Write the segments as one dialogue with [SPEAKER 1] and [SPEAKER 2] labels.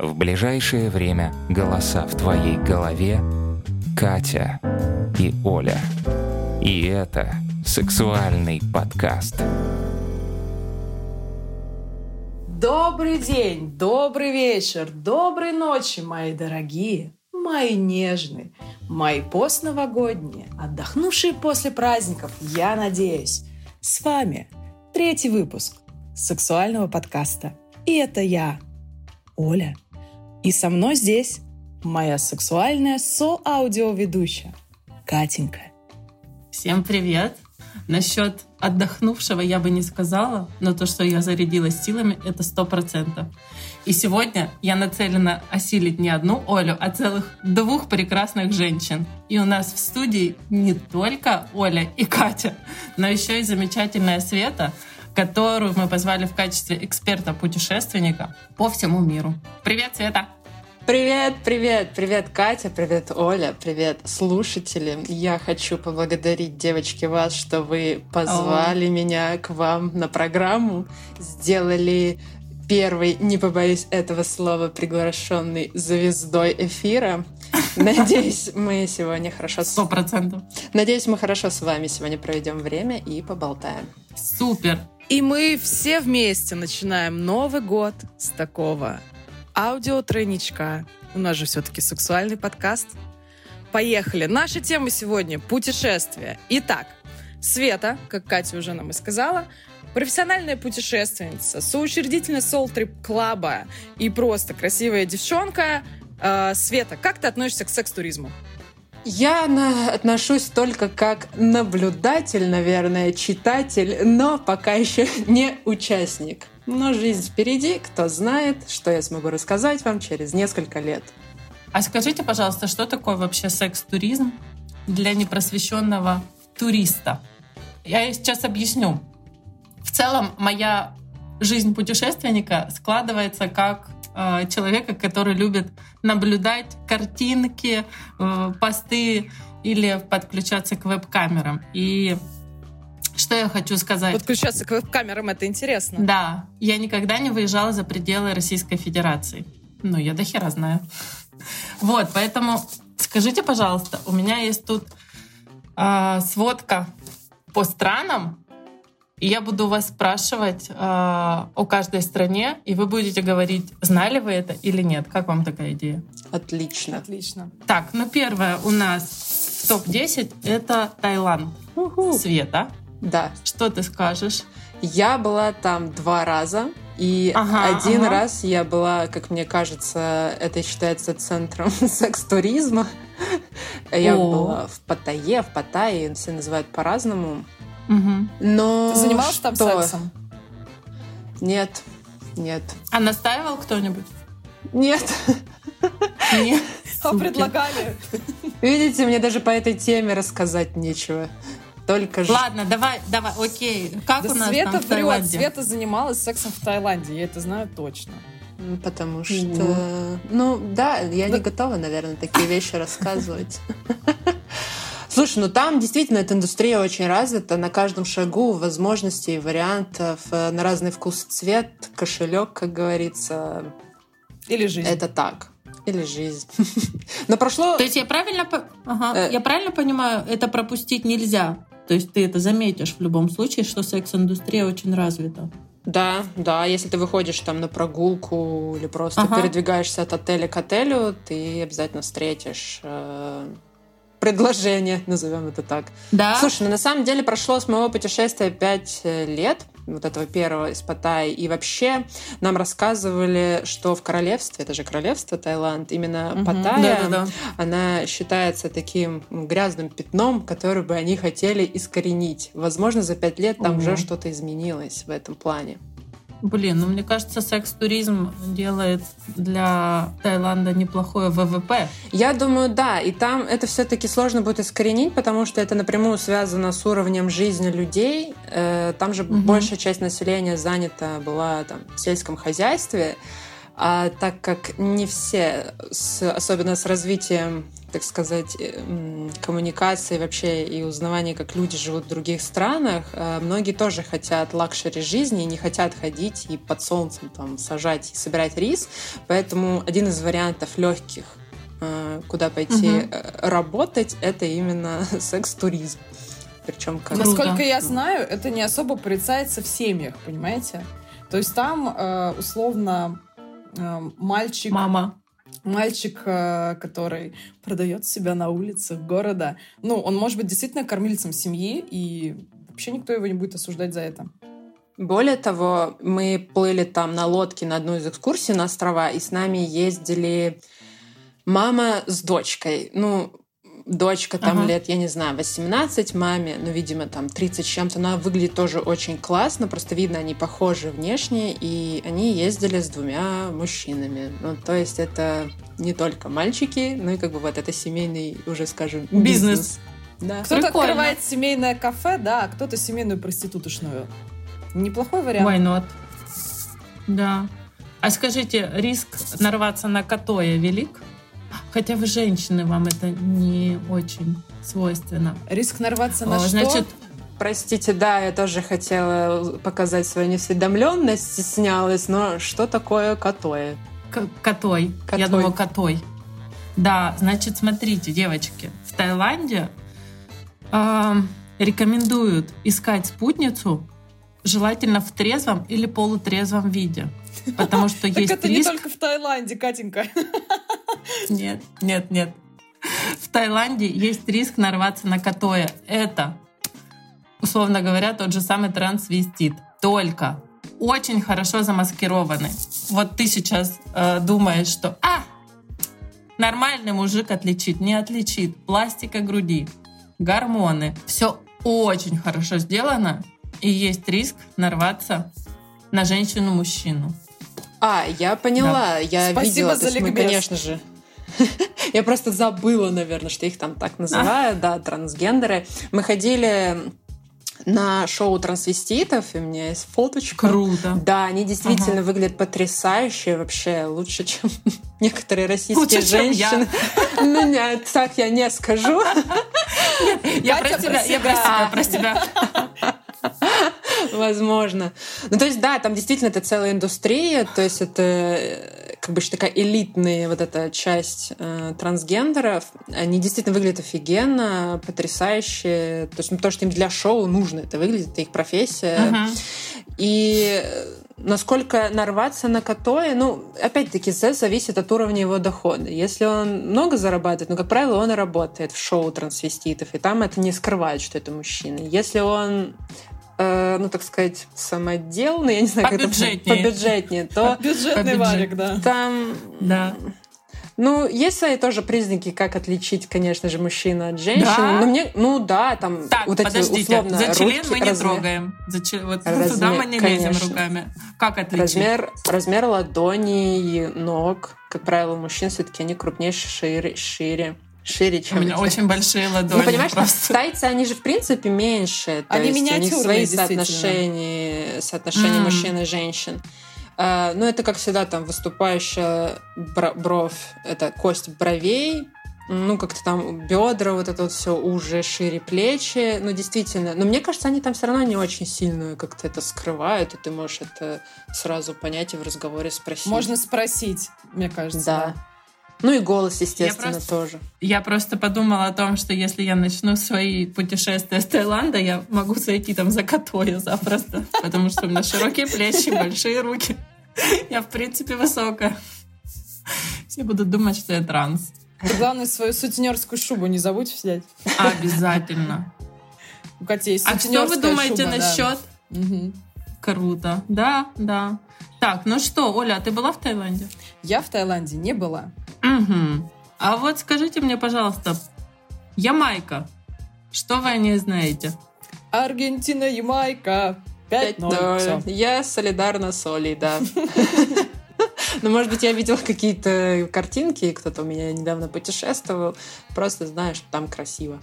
[SPEAKER 1] В ближайшее время голоса в твоей голове Катя и Оля. И это сексуальный подкаст.
[SPEAKER 2] Добрый день, добрый вечер, доброй ночи, мои дорогие, мои нежные, мои постновогодние, отдохнувшие после праздников, я надеюсь. С вами третий выпуск сексуального подкаста. И это я, Оля. И со мной здесь моя сексуальная со-аудиоведущая Катенька.
[SPEAKER 3] Всем привет! Насчет отдохнувшего я бы не сказала, но то, что я зарядилась силами, это сто процентов. И сегодня я нацелена осилить не одну Олю, а целых двух прекрасных женщин. И у нас в студии не только Оля и Катя, но еще и замечательная Света, которую мы позвали в качестве эксперта-путешественника по всему миру. Привет, Света!
[SPEAKER 2] Привет, привет, привет, Катя, привет, Оля, привет, слушатели. Я хочу поблагодарить, девочки, вас, что вы позвали О. меня к вам на программу, сделали первый, не побоюсь этого слова, приглашенный звездой эфира. Надеюсь, мы сегодня хорошо...
[SPEAKER 3] Сто процентов.
[SPEAKER 2] Надеюсь, мы хорошо с вами сегодня проведем время и поболтаем.
[SPEAKER 3] Супер!
[SPEAKER 2] И мы все вместе начинаем Новый год с такого аудиотройничка. У нас же все-таки сексуальный подкаст. Поехали. Наша тема сегодня — путешествия. Итак, Света, как Катя уже нам и сказала, профессиональная путешественница, соучредительница Soul Trip Club и просто красивая девчонка. Э, Света, как ты относишься к секс-туризму? Я на, отношусь только как наблюдатель, наверное, читатель, но пока еще не участник. Но жизнь впереди, кто знает, что я смогу рассказать вам через несколько лет.
[SPEAKER 3] А скажите, пожалуйста, что такое вообще секс-туризм для непросвещенного туриста? Я сейчас объясню. В целом, моя жизнь путешественника складывается как э, человека, который любит наблюдать картинки, э, посты или подключаться к веб-камерам. И что я хочу сказать?
[SPEAKER 2] Подключаться к веб-камерам — это интересно.
[SPEAKER 3] Да. Я никогда не выезжала за пределы Российской Федерации. Ну, я до хера знаю. Вот, поэтому скажите, пожалуйста, у меня есть тут э, сводка по странам, и я буду вас спрашивать э, о каждой стране, и вы будете говорить, знали вы это или нет. Как вам такая идея?
[SPEAKER 2] Отлично.
[SPEAKER 3] Отлично. Так, ну первое у нас топ-10 — это Таиланд. Уху. Света.
[SPEAKER 2] Да.
[SPEAKER 3] Что ты скажешь?
[SPEAKER 2] Я была там два раза. И ага, один ага. раз я была, как мне кажется, это считается центром секс-туризма. Я О. была в Паттайе, в Паттайе, все называют по-разному.
[SPEAKER 3] Угу.
[SPEAKER 2] Но
[SPEAKER 3] Ты занималась что? там сексом?
[SPEAKER 2] Нет, нет.
[SPEAKER 3] А настаивал кто-нибудь?
[SPEAKER 2] Нет.
[SPEAKER 3] Нет.
[SPEAKER 2] А предлагали? Видите, мне даже по этой теме рассказать нечего. Только
[SPEAKER 3] Ладно, давай, давай, окей. Как
[SPEAKER 2] да
[SPEAKER 3] у нас
[SPEAKER 2] Света
[SPEAKER 3] там в Таиланде?
[SPEAKER 2] Света занималась сексом в Таиланде, я это знаю точно. Потому что...
[SPEAKER 3] Mm.
[SPEAKER 2] Ну, да, я да. не готова, наверное, такие вещи рассказывать. Слушай, ну там действительно эта индустрия очень развита. На каждом шагу возможностей, вариантов, э, на разный вкус цвет, кошелек, как говорится.
[SPEAKER 3] Или жизнь.
[SPEAKER 2] Это так. Или жизнь. Но прошло...
[SPEAKER 3] То есть я правильно, ага. э... я правильно понимаю, это пропустить нельзя? То есть ты это заметишь в любом случае, что секс-индустрия очень развита.
[SPEAKER 2] Да, да, если ты выходишь там на прогулку или просто ага. передвигаешься от отеля к отелю, ты обязательно встретишь э, предложение, назовем это так.
[SPEAKER 3] Да.
[SPEAKER 2] Слушай, ну на самом деле прошло с моего путешествия пять э, лет, вот этого первого из Паттайи. И вообще нам рассказывали, что в королевстве, это же королевство Таиланд, именно угу. Паттайя, да, да, да. она считается таким грязным пятном, который бы они хотели искоренить. Возможно, за пять лет там угу. уже что-то изменилось в этом плане.
[SPEAKER 3] Блин, ну мне кажется, секс-туризм делает для Таиланда неплохое ВВП.
[SPEAKER 2] Я думаю, да. И там это все-таки сложно будет искоренить, потому что это напрямую связано с уровнем жизни людей. Э, там же угу. большая часть населения занята была там, в сельском хозяйстве. А так как не все, с, особенно с развитием так сказать, э, коммуникации вообще и узнавания, как люди живут в других странах, э, многие тоже хотят luxury жизни, не хотят ходить и под солнцем там сажать и собирать рис. Поэтому один из вариантов легких, э, куда пойти угу. работать, это именно секс-туризм.
[SPEAKER 4] Причем как... Насколько я знаю, это не особо порицается в семьях, понимаете? То есть там условно мальчик...
[SPEAKER 3] Мама
[SPEAKER 4] мальчик, э, который продает себя на улице города, ну, он может быть действительно кормильцем семьи, и вообще никто его не будет осуждать за это.
[SPEAKER 2] Более того, мы плыли там на лодке на одну из экскурсий на острова, и с нами ездили мама с дочкой. Ну, дочка там ага. лет, я не знаю, 18 маме, ну, видимо, там 30 с чем-то. Она выглядит тоже очень классно, просто видно, они похожи внешне, и они ездили с двумя мужчинами. Ну, то есть это не только мальчики, ну и как бы вот это семейный, уже скажем, бизнес. бизнес.
[SPEAKER 4] Да. Кто-то Прикольно. открывает семейное кафе, да, а кто-то семейную проституточную. Неплохой вариант.
[SPEAKER 3] Why not? Да. А скажите, риск нарваться на котое велик? Хотя вы женщины, вам это не очень свойственно.
[SPEAKER 4] Риск нарваться на О,
[SPEAKER 3] что? Значит,
[SPEAKER 2] Простите, да, я тоже хотела показать свою неосведомленность, стеснялась, но что такое котой?
[SPEAKER 3] К котой. котой. Я думаю, котой. Да, значит, смотрите, девочки, в Таиланде э, рекомендуют искать спутницу, желательно в трезвом или полутрезвом виде. Потому что есть
[SPEAKER 4] Так это не только в Таиланде, Катенька.
[SPEAKER 3] Нет, нет, нет. В Таиланде есть риск нарваться на котое. Это, условно говоря, тот же самый трансвестит. Только очень хорошо замаскированный. Вот ты сейчас э, думаешь, что а, нормальный мужик отличит, не отличит. Пластика груди, гормоны. Все очень хорошо сделано, и есть риск нарваться на женщину-мужчину.
[SPEAKER 2] А, я поняла, да. я Спасибо видела, за мы, конечно же, Я просто забыла, наверное, что их там так называют, да, трансгендеры. Мы ходили на шоу трансвеститов, и у меня есть фоточка.
[SPEAKER 3] Круто.
[SPEAKER 2] Да, они действительно ага. выглядят потрясающе, вообще лучше, чем некоторые российские лучше, женщины. Ну нет, так я не скажу.
[SPEAKER 3] Я про тебя, я про себя, про себя.
[SPEAKER 2] Возможно. Ну, то есть, да, там действительно это целая индустрия, то есть это э, как бы такая элитная вот эта часть э, трансгендеров. Они действительно выглядят офигенно, потрясающе. То есть, ну, то, что им для шоу нужно, это выглядит, это их профессия. Uh-huh. И насколько нарваться на котое, ну, опять-таки, это зависит от уровня его дохода. Если он много зарабатывает, ну, как правило, он и работает в шоу трансвеститов, и там это не скрывает, что это мужчина. Если он э, ну, так сказать, самоделный, я не знаю, как это побюджетнее, то...
[SPEAKER 4] Бюджетный варик, да.
[SPEAKER 2] Там...
[SPEAKER 3] Да.
[SPEAKER 2] Ну, есть свои тоже признаки, как отличить, конечно же, мужчину от женщины. Да? Но мне, ну да, там
[SPEAKER 3] так,
[SPEAKER 2] вот эти
[SPEAKER 3] подождите,
[SPEAKER 2] условно
[SPEAKER 3] за член мы не размер... трогаем. За ч... Вот размер, туда мы не конечно. лезем руками. Как отличить?
[SPEAKER 2] Размер, размер ладоней, ног. Как правило, у мужчин все-таки они крупнее, шире. шире шире, чем
[SPEAKER 3] У меня очень большие ладони.
[SPEAKER 2] Ну, понимаешь, просто. тайцы, они же, в принципе, меньше. То они есть у них свои соотношения, соотношения mm. мужчин и женщин. Uh, ну, это, как всегда, там, выступающая бровь, это кость бровей, ну, как-то там бедра, вот это вот все уже шире плечи. Ну, действительно. Но мне кажется, они там все равно не очень сильно как-то это скрывают, и ты можешь это сразу понять и в разговоре спросить.
[SPEAKER 4] Можно спросить, мне кажется.
[SPEAKER 2] Да. да. Ну и голос, естественно, я просто, тоже.
[SPEAKER 3] Я просто подумала о том, что если я начну свои путешествия с Таиланда, я могу зайти там за Катоя запросто, потому что у меня широкие плечи, большие руки. Я, в принципе, высокая. Все будут думать, что я транс.
[SPEAKER 4] Главное, свою сутенерскую шубу не забудь взять.
[SPEAKER 3] Обязательно.
[SPEAKER 4] У Кати есть
[SPEAKER 3] А что вы думаете шуба, насчет? Да. Угу. Круто. Да, да. Так, ну что, Оля, а ты была в Таиланде?
[SPEAKER 4] Я в Таиланде не была.
[SPEAKER 3] Угу. А вот скажите мне, пожалуйста, Ямайка. Что вы о ней знаете?
[SPEAKER 4] Аргентина, Ямайка. 5-0.
[SPEAKER 2] Я солидарна с Олей, да. Ну, может быть, я видела какие-то картинки, кто-то у меня недавно путешествовал. Просто знаю, что там красиво.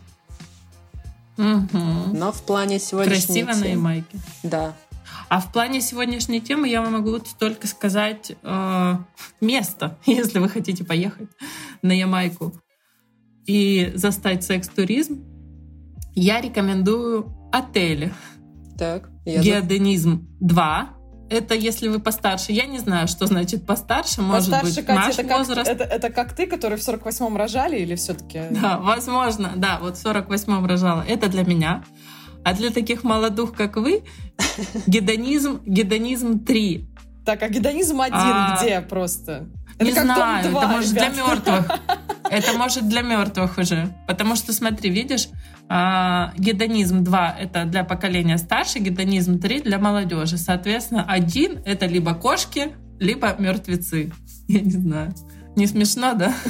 [SPEAKER 2] Но в плане сегодняшней
[SPEAKER 3] Красиво на Ямайке.
[SPEAKER 2] Да.
[SPEAKER 3] А в плане сегодняшней темы я вам могу только сказать э, место, если вы хотите поехать на Ямайку. и застать секс-туризм, я рекомендую отели.
[SPEAKER 2] Так, я
[SPEAKER 3] Геоденизм 2. Это если вы постарше. Я не знаю, что значит постарше. Может
[SPEAKER 4] Постарше,
[SPEAKER 3] быть,
[SPEAKER 4] Катя,
[SPEAKER 3] наш
[SPEAKER 4] это как,
[SPEAKER 3] возраст.
[SPEAKER 4] это, это как ты, который в 48-м рожали или все-таки...
[SPEAKER 3] Да, возможно. Да, вот в 48-м рожала. Это для меня. А для таких молодых, как вы, гедонизм, гедонизм 3.
[SPEAKER 4] Так, а гедонизм один
[SPEAKER 3] А,
[SPEAKER 4] где просто?
[SPEAKER 3] Не
[SPEAKER 4] как Дом
[SPEAKER 3] знаю,
[SPEAKER 4] два,
[SPEAKER 3] это может для мертвых. Это может для мертвых уже. Потому что, смотри, видишь, а, гедонизм 2 это для поколения старше, гедонизм 3 для молодежи. Соответственно, один это либо кошки, либо мертвецы. Я не знаю. Не смешно, да?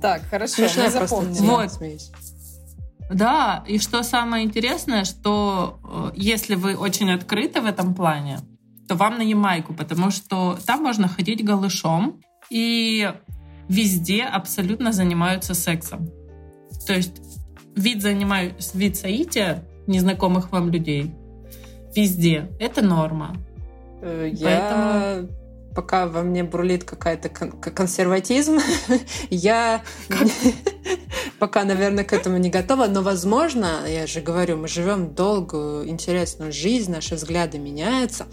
[SPEAKER 4] Так, хорошо,
[SPEAKER 2] Смешная
[SPEAKER 4] мы запомнили.
[SPEAKER 3] Вот. Да, и что самое интересное, что э, если вы очень открыты в этом плане, то вам на Ямайку, потому что там можно ходить голышом, и везде абсолютно занимаются сексом. То есть вид, занимаю, вид соития незнакомых вам людей везде. Это норма.
[SPEAKER 2] Э, Я пока во мне бурлит какая-то кон- консерватизм, я пока, наверное, к этому не готова, но, возможно, я же говорю, мы живем долгую, интересную жизнь, наши взгляды меняются,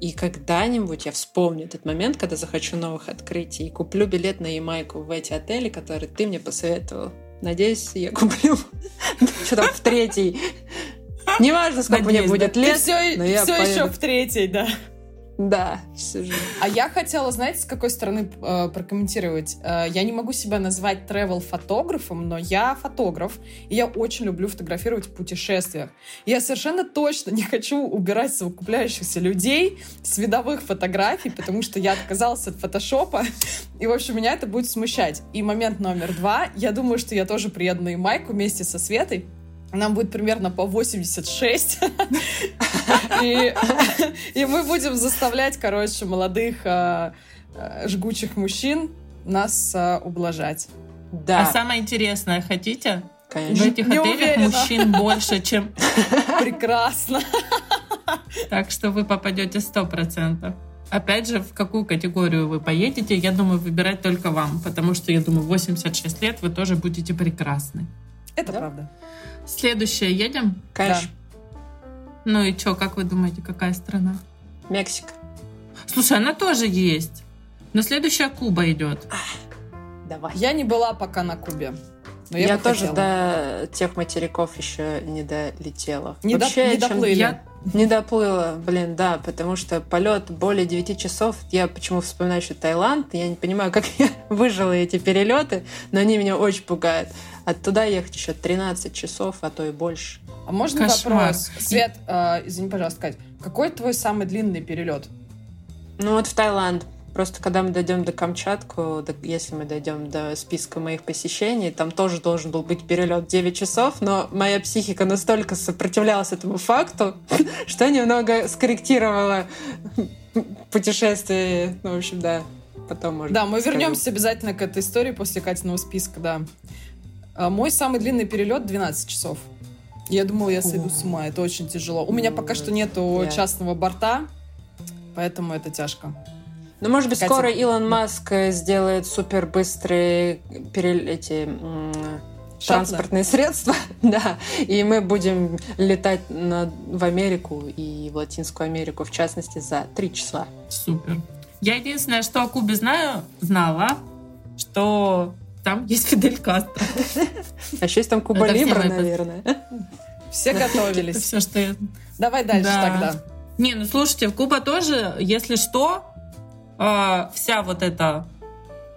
[SPEAKER 2] и когда-нибудь я вспомню этот момент, когда захочу новых открытий, и куплю билет на Ямайку в эти отели, которые ты мне посоветовал. Надеюсь, я куплю что там в третий. Неважно, сколько мне будет лет,
[SPEAKER 4] все,
[SPEAKER 2] но я
[SPEAKER 4] еще
[SPEAKER 2] поеду.
[SPEAKER 4] в третьей, да.
[SPEAKER 2] Да, сижу.
[SPEAKER 4] А я хотела, знаете, с какой стороны э, прокомментировать? Э, я не могу себя назвать travel-фотографом, но я фотограф, и я очень люблю фотографировать в путешествиях. Я совершенно точно не хочу убирать совокупляющихся людей с видовых фотографий, потому что я отказалась от фотошопа, и, в общем, меня это будет смущать. И момент номер два, я думаю, что я тоже приеду на Ямайку вместе со Светой, нам будет примерно по 86. И, и мы будем заставлять, короче, молодых а, а, жгучих мужчин нас а, ублажать.
[SPEAKER 2] Да,
[SPEAKER 3] А самое интересное, хотите? В
[SPEAKER 2] конечно.
[SPEAKER 3] этих
[SPEAKER 4] Не
[SPEAKER 3] отелях
[SPEAKER 4] уверена.
[SPEAKER 3] мужчин больше, чем...
[SPEAKER 4] Прекрасно.
[SPEAKER 3] Так что вы попадете 100%. Опять же, в какую категорию вы поедете, я думаю, выбирать только вам. Потому что, я думаю, 86 лет вы тоже будете прекрасны.
[SPEAKER 4] Это
[SPEAKER 2] Да.
[SPEAKER 4] правда.
[SPEAKER 3] Следующее едем?
[SPEAKER 2] Конечно.
[SPEAKER 3] Ну и что, как вы думаете, какая страна?
[SPEAKER 2] Мексика.
[SPEAKER 3] Слушай, она тоже есть. Но следующая Куба идет.
[SPEAKER 2] Давай.
[SPEAKER 4] Я не была пока на Кубе. Но я,
[SPEAKER 2] Я,
[SPEAKER 4] бы
[SPEAKER 2] тоже
[SPEAKER 4] хотела.
[SPEAKER 2] до тех материков еще не долетела.
[SPEAKER 4] Не,
[SPEAKER 2] Вообще,
[SPEAKER 4] не
[SPEAKER 2] чем-
[SPEAKER 4] доплыли.
[SPEAKER 3] Я-
[SPEAKER 2] Не доплыла, блин, да, потому что полет более 9 часов. Я почему вспоминаю еще Таиланд, я не понимаю, как я выжила эти перелеты, но они меня очень пугают. Оттуда ехать еще 13 часов, а то и больше.
[SPEAKER 4] А можно
[SPEAKER 3] Кошмар.
[SPEAKER 4] вопрос? Свет, а, извини, пожалуйста, Кать. Какой твой самый длинный перелет?
[SPEAKER 2] Ну вот в Таиланд. Просто когда мы дойдем до Камчатку, до- если мы дойдем до списка моих посещений, там тоже должен был быть перелет 9 часов, но моя психика настолько сопротивлялась этому факту, что немного скорректировала путешествие. Ну, в общем, да. Потом, может,
[SPEAKER 4] Да, мы
[SPEAKER 2] скажу.
[SPEAKER 4] вернемся обязательно к этой истории после Катиного списка, да. А, Мой самый длинный перелет 12 часов. Я думала, я сойду с ума. Это очень тяжело. У меня пока что нету частного борта, поэтому это тяжко.
[SPEAKER 2] Ну, может быть,
[SPEAKER 4] Катя.
[SPEAKER 2] скоро Илон Маск э, сделает супер быстрые перел- эти м, транспортные средства, да, и мы будем летать на- в Америку и в Латинскую Америку, в частности, за три часа.
[SPEAKER 3] Супер. Я единственное, что о Кубе знаю, знала, что там есть Фидель Кастро.
[SPEAKER 2] А еще есть там Куба
[SPEAKER 3] Это
[SPEAKER 2] Либра, наверное.
[SPEAKER 4] Все готовились.
[SPEAKER 3] все, что я...
[SPEAKER 4] Давай дальше
[SPEAKER 3] Да.
[SPEAKER 4] тогда.
[SPEAKER 3] Не, ну слушайте, в Куба тоже, если что, э, вся вот эта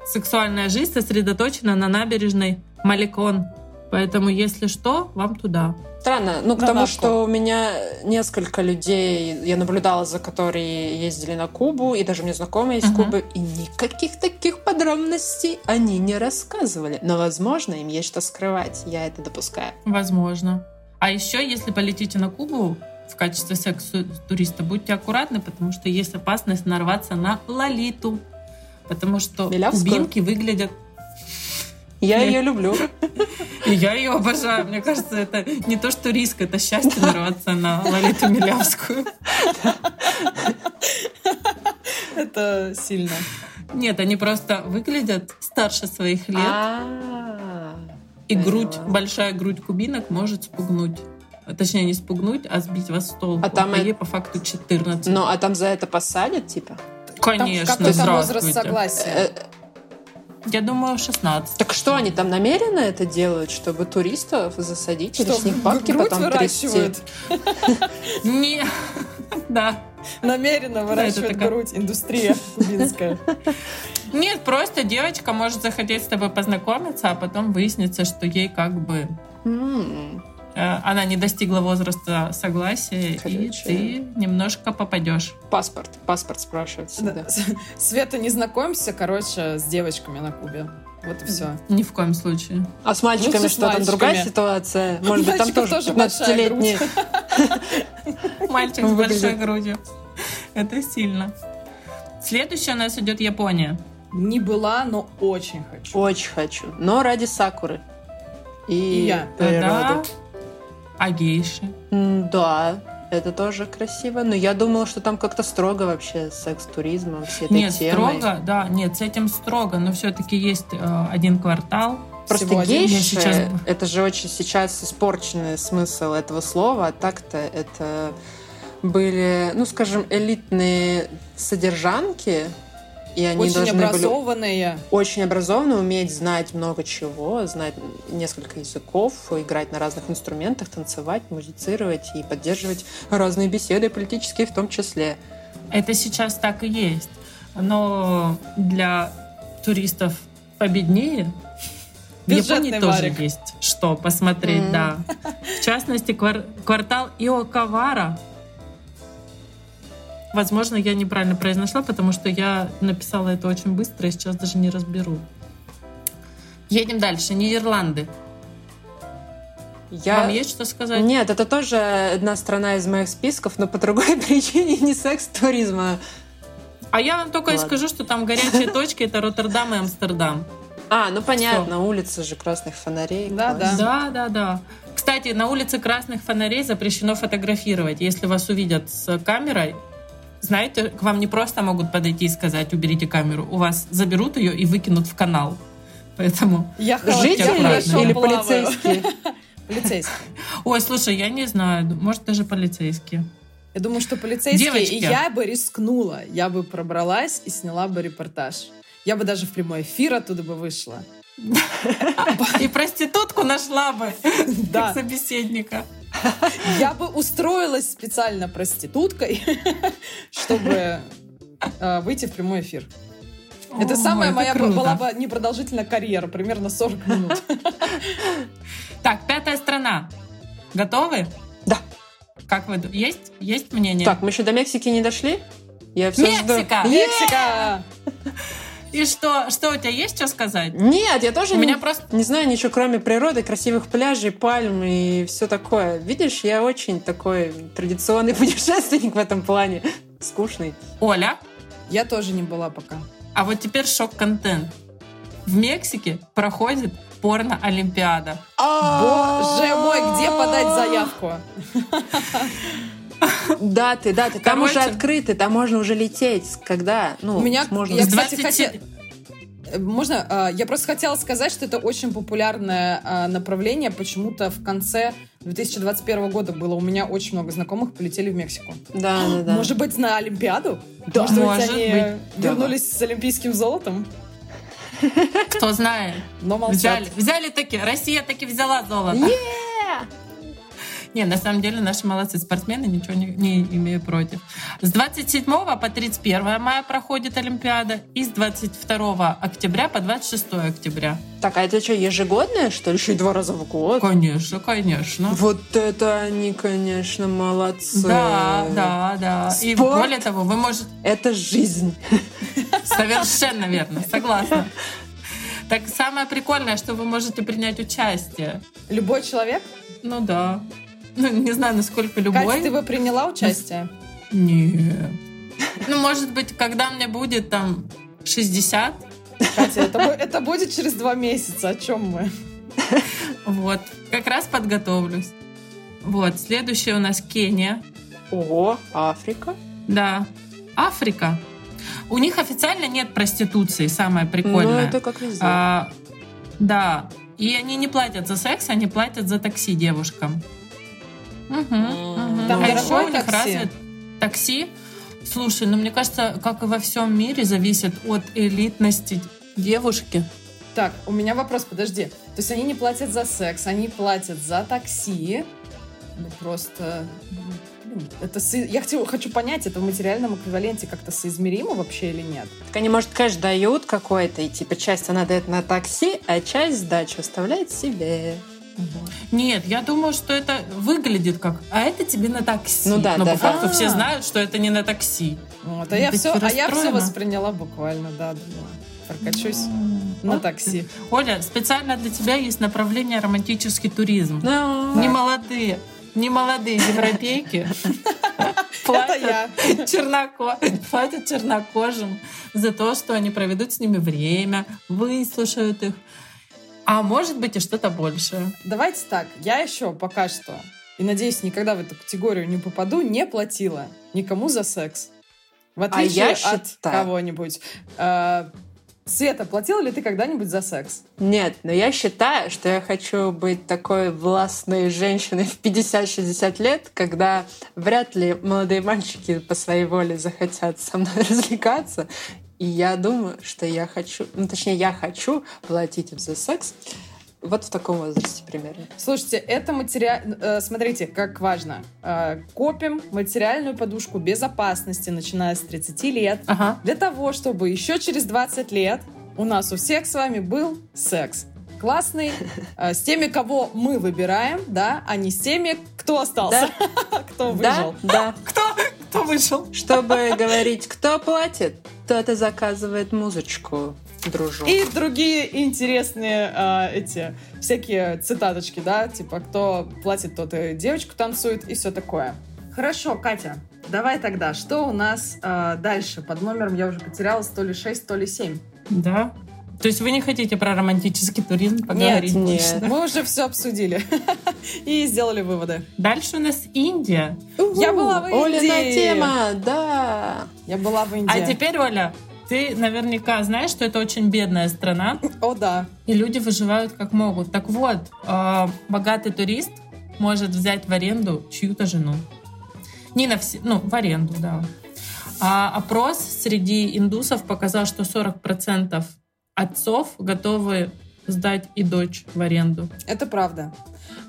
[SPEAKER 3] сексуальная жизнь сосредоточена на набережной Маликон. Поэтому, если что, вам туда.
[SPEAKER 2] Странно, ну,
[SPEAKER 4] На
[SPEAKER 2] потому
[SPEAKER 4] нарко.
[SPEAKER 2] что у меня несколько людей, я наблюдала, за которые ездили на Кубу, и даже мне знакомые из
[SPEAKER 3] Мгм.
[SPEAKER 2] Кубы, и никаких таких подробностей они не рассказывали. Но, возможно, им есть что скрывать, я это допускаю.
[SPEAKER 3] Возможно. А еще, если полетите на Кубу в качестве секс-туриста, будьте аккуратны, потому что есть опасность нарваться на лолиту. Потому что
[SPEAKER 2] Милявскую?
[SPEAKER 3] кубинки выглядят...
[SPEAKER 2] Я
[SPEAKER 3] Нет.
[SPEAKER 2] ее люблю.
[SPEAKER 3] Я ее обожаю. Мне кажется, это не то, что риск, это счастье нарваться на Лолиту Милявскую.
[SPEAKER 4] Это сильно.
[SPEAKER 3] Нет, они просто выглядят старше своих лет.
[SPEAKER 2] А,
[SPEAKER 3] И грудь, большая грудь кубинок может спугнуть. А, Точнее, не спугнуть, а сбить вас с толку.
[SPEAKER 2] А там
[SPEAKER 3] ей
[SPEAKER 2] это-
[SPEAKER 3] по факту 14.
[SPEAKER 2] Ну, а там за это посадят, типа?
[SPEAKER 3] Конечно,
[SPEAKER 4] Там какой-то возраст
[SPEAKER 3] здравствуйте.
[SPEAKER 4] согласия.
[SPEAKER 3] Я думаю, 16.
[SPEAKER 2] Так что они там намеренно это делают, чтобы туристов засадить или
[SPEAKER 4] Что,
[SPEAKER 2] с них бабки потом трясти?
[SPEAKER 4] выращивают?
[SPEAKER 3] Не, да.
[SPEAKER 4] Намеренно выращивают
[SPEAKER 3] такая-
[SPEAKER 4] грудь. Индустрия кубинская.
[SPEAKER 3] Нет, просто девочка может захотеть с тобой познакомиться, а потом выяснится, что ей как бы она не достигла возраста согласия,
[SPEAKER 2] Короче.
[SPEAKER 3] и ты немножко попадешь.
[SPEAKER 2] Паспорт. Паспорт спрашивают всегда.
[SPEAKER 4] Да. Света, не знакомься, короче, с девочками на Кубе. Вот и все.
[SPEAKER 3] Ни в коем случае.
[SPEAKER 2] А с мальчиками
[SPEAKER 4] с
[SPEAKER 2] что там? Другая ситуация? Может быть, там тоже
[SPEAKER 4] тоже большая
[SPEAKER 2] 15-летние.
[SPEAKER 3] Мальчик с большой грудью. Это сильно. Следующая у нас идет Япония.
[SPEAKER 4] Не была, но очень хочу.
[SPEAKER 2] Очень хочу. Но ради сакуры. И,
[SPEAKER 4] И я.
[SPEAKER 3] Да. А гейши?
[SPEAKER 2] Да, это тоже красиво. Но я думала, что там как-то строго вообще с секс-туризмом, всей этой
[SPEAKER 3] Нет,
[SPEAKER 2] темой.
[SPEAKER 3] строго, да, нет, с этим строго, но все-таки есть э, один квартал.
[SPEAKER 2] Просто
[SPEAKER 4] Всего
[SPEAKER 2] гейши,
[SPEAKER 3] сейчас-
[SPEAKER 2] это же очень сейчас испорченный смысл этого слова, а так-то это были, ну, скажем, элитные содержанки, и они
[SPEAKER 4] Очень
[SPEAKER 2] должны были
[SPEAKER 4] образованные.
[SPEAKER 2] очень образованно уметь знать много чего, знать несколько языков, играть на разных инструментах, танцевать, музицировать и поддерживать разные беседы, политические в том числе.
[SPEAKER 3] Это сейчас так и есть. Но для туристов победнее в Японии тоже
[SPEAKER 4] варик.
[SPEAKER 3] есть что посмотреть,
[SPEAKER 2] Мгм.
[SPEAKER 3] да. В частности, квар- квартал Иокавара. Возможно, я неправильно произнесла, потому что я написала это очень быстро и сейчас даже не разберу. Едем дальше. Нидерланды.
[SPEAKER 2] Я...
[SPEAKER 3] Вам есть что сказать?
[SPEAKER 2] Нет, это тоже одна страна из моих списков, но по другой причине не секс-туризма.
[SPEAKER 3] А я вам только и
[SPEAKER 2] Ладно.
[SPEAKER 3] скажу, что там горячие точки это Роттердам и Амстердам.
[SPEAKER 2] А, ну понятно, улица же красных фонарей.
[SPEAKER 4] Да,
[SPEAKER 2] класс.
[SPEAKER 3] Да, да, да. Кстати, на улице красных фонарей запрещено фотографировать. Если вас увидят с камерой, знаете, к вам не просто могут подойти и сказать, уберите камеру. У вас заберут ее и выкинут в канал. Поэтому...
[SPEAKER 4] Я
[SPEAKER 2] Жители или полицейские?
[SPEAKER 4] Полицейские.
[SPEAKER 3] Ой, слушай, я не знаю, может даже полицейские.
[SPEAKER 4] Я думаю, что полицейские,
[SPEAKER 3] Девочки.
[SPEAKER 4] и я бы рискнула. Я бы пробралась и сняла бы репортаж. Я бы даже в прямой эфир оттуда бы вышла.
[SPEAKER 3] И проститутку нашла бы
[SPEAKER 4] Да.
[SPEAKER 3] как собеседника.
[SPEAKER 4] Я бы устроилась специально проституткой, чтобы э, выйти в прямой эфир. Это
[SPEAKER 3] О,
[SPEAKER 4] самая
[SPEAKER 3] это
[SPEAKER 4] моя
[SPEAKER 3] круто.
[SPEAKER 4] была бы непродолжительная карьера, примерно 40 минут.
[SPEAKER 3] Так, пятая страна. Готовы?
[SPEAKER 2] Да.
[SPEAKER 3] Как вы... Есть? Есть мнение?
[SPEAKER 2] Так, мы еще до Мексики не дошли? Я все
[SPEAKER 3] Мексика!
[SPEAKER 4] Мексика!
[SPEAKER 3] И что? Что у тебя есть что сказать?
[SPEAKER 2] Нет, я тоже
[SPEAKER 3] У
[SPEAKER 2] не,
[SPEAKER 3] меня просто...
[SPEAKER 2] не знаю ничего, кроме природы, красивых пляжей, пальм и все такое. Видишь, я очень такой традиционный путешественник в этом плане. Скучный.
[SPEAKER 3] Оля,
[SPEAKER 4] Я тоже не была пока.
[SPEAKER 3] А вот теперь шок-контент. В Мексике проходит порно-олимпиада.
[SPEAKER 4] Боже мой, где подать заявку?
[SPEAKER 2] Даты, даты. Там
[SPEAKER 3] Короче.
[SPEAKER 2] уже открыты, там можно уже лететь. Когда? Ну,
[SPEAKER 4] У меня,
[SPEAKER 2] можно...
[SPEAKER 4] я, кстати,
[SPEAKER 3] 27
[SPEAKER 4] хотела... Можно? а, Я просто хотела сказать, что это очень популярное а, направление. Почему-то в конце 2021 года было. У меня очень много знакомых полетели в Мексику.
[SPEAKER 2] Да, да, да.
[SPEAKER 4] Может быть, на Олимпиаду?
[SPEAKER 2] Да,
[SPEAKER 4] Может быть,
[SPEAKER 3] может
[SPEAKER 4] они
[SPEAKER 3] быть.
[SPEAKER 4] вернулись с олимпийским золотом?
[SPEAKER 3] Кто знает.
[SPEAKER 4] Но молчат.
[SPEAKER 3] Взяли, взяли таки. Россия таки взяла золото. Не, на самом деле наши молодцы спортсмены, ничего не, не имею против. С 27 по 31 мая проходит Олимпиада, и с 22 октября по 26 октября.
[SPEAKER 2] Так, а это что, ежегодное, что ли? Еще и два раза в год?
[SPEAKER 3] Конечно, конечно.
[SPEAKER 2] Вот это они, конечно, молодцы.
[SPEAKER 3] Да, да, да. И
[SPEAKER 2] Спорт.
[SPEAKER 3] более того, вы можете...
[SPEAKER 2] Это жизнь.
[SPEAKER 3] Совершенно верно, согласна. Так самое прикольное, что вы можете принять участие.
[SPEAKER 4] Любой человек?
[SPEAKER 3] Ну да. Ну, не знаю, насколько любой.
[SPEAKER 4] Катя, ты бы приняла участие?
[SPEAKER 3] Нет. Ну, может быть, когда мне будет там 60,
[SPEAKER 4] Катя, это будет через два месяца. О чем мы?
[SPEAKER 3] вот, как раз подготовлюсь. Вот, следующая у нас Кения.
[SPEAKER 2] Ого, Африка.
[SPEAKER 3] Да, Африка. У них официально нет проституции, самое прикольное.
[SPEAKER 2] Ну, это как везде.
[SPEAKER 3] А, да. И они не платят за секс, они платят за такси девушкам. Угу, угу.
[SPEAKER 4] Там
[SPEAKER 3] а еще у них
[SPEAKER 4] такси?
[SPEAKER 3] развит такси. Слушай, ну мне кажется, как и во всем мире, зависит от элитности девушки.
[SPEAKER 4] Так, у меня вопрос, подожди. То есть они не платят за секс, они платят за такси. Ну просто... блин, Это со- я хочу, хочу понять, это в материальном эквиваленте как-то соизмеримо вообще или нет?
[SPEAKER 2] Так они, может, кэш дают какой-то, и типа часть она дает на такси, а часть сдачу оставляет себе.
[SPEAKER 3] Нет, я думаю, что это выглядит как, а это тебе на такси.
[SPEAKER 2] Ну да,
[SPEAKER 3] Но
[SPEAKER 2] да,
[SPEAKER 3] по факту
[SPEAKER 4] да.
[SPEAKER 3] все знают, что это не на такси.
[SPEAKER 4] Вот, а, я все, а я все восприняла буквально, да, думала. Прокачусь на
[SPEAKER 3] Вот
[SPEAKER 4] такси.
[SPEAKER 3] Оля, специально для тебя есть направление романтический туризм.
[SPEAKER 2] Ну,
[SPEAKER 3] Не молодые, не молодые европейки черноко- платят чернокожим за то, что они проведут с ними время, выслушают их. А может быть и что-то большее.
[SPEAKER 4] Давайте так, я еще пока что, и надеюсь, никогда в эту категорию не попаду, не платила никому за секс. В отличие
[SPEAKER 2] я
[SPEAKER 4] от
[SPEAKER 2] считаю-
[SPEAKER 4] кого-нибудь. Э, Света, платила ли ты когда-нибудь за секс?
[SPEAKER 2] Нет, но я считаю, что я хочу быть такой властной женщиной в 50-60 лет, когда вряд ли молодые мальчики по своей воле захотят со мной развлекаться. И я думаю, что я хочу, ну точнее, я хочу платить им за секс вот в таком возрасте примерно.
[SPEAKER 4] Слушайте, это материал... смотрите, как важно. Э, копим материальную подушку безопасности, начиная с 30 лет,
[SPEAKER 3] Ага.
[SPEAKER 4] для того, чтобы еще через 20 лет у нас у всех с вами был секс. Классный, э, с теми, кого мы выбираем, да, а не с теми, кто остался, кто выжил.
[SPEAKER 2] Да, да.
[SPEAKER 3] Кто, кто вышел?
[SPEAKER 2] Чтобы говорить, кто платит, тот и заказывает музычку, дружу.
[SPEAKER 4] И другие интересные э, эти всякие цитаточки, да, типа кто платит, тот и девочку танцует и все такое. Хорошо, Катя, давай тогда, что у нас э, дальше? Под номером я уже потерялась, то ли 6, то ли 7.
[SPEAKER 3] Да. То есть вы не хотите про романтический туризм поговорить?
[SPEAKER 2] нет.
[SPEAKER 3] да?
[SPEAKER 4] Мы уже все обсудили и сделали выводы.
[SPEAKER 3] Дальше у нас Индия.
[SPEAKER 4] Я была в
[SPEAKER 2] Олина
[SPEAKER 4] Индии.
[SPEAKER 2] тема, да.
[SPEAKER 4] Я была в Индии.
[SPEAKER 3] А теперь, Оля, ты наверняка знаешь, что это очень бедная страна,
[SPEAKER 4] О, да.
[SPEAKER 3] и люди выживают как могут. Так вот, э, богатый турист может взять в аренду чью-то жену. Не на все, ну, в аренду, да. А опрос среди индусов показал, что 40% отцов готовы сдать и дочь в аренду.
[SPEAKER 4] Это правда.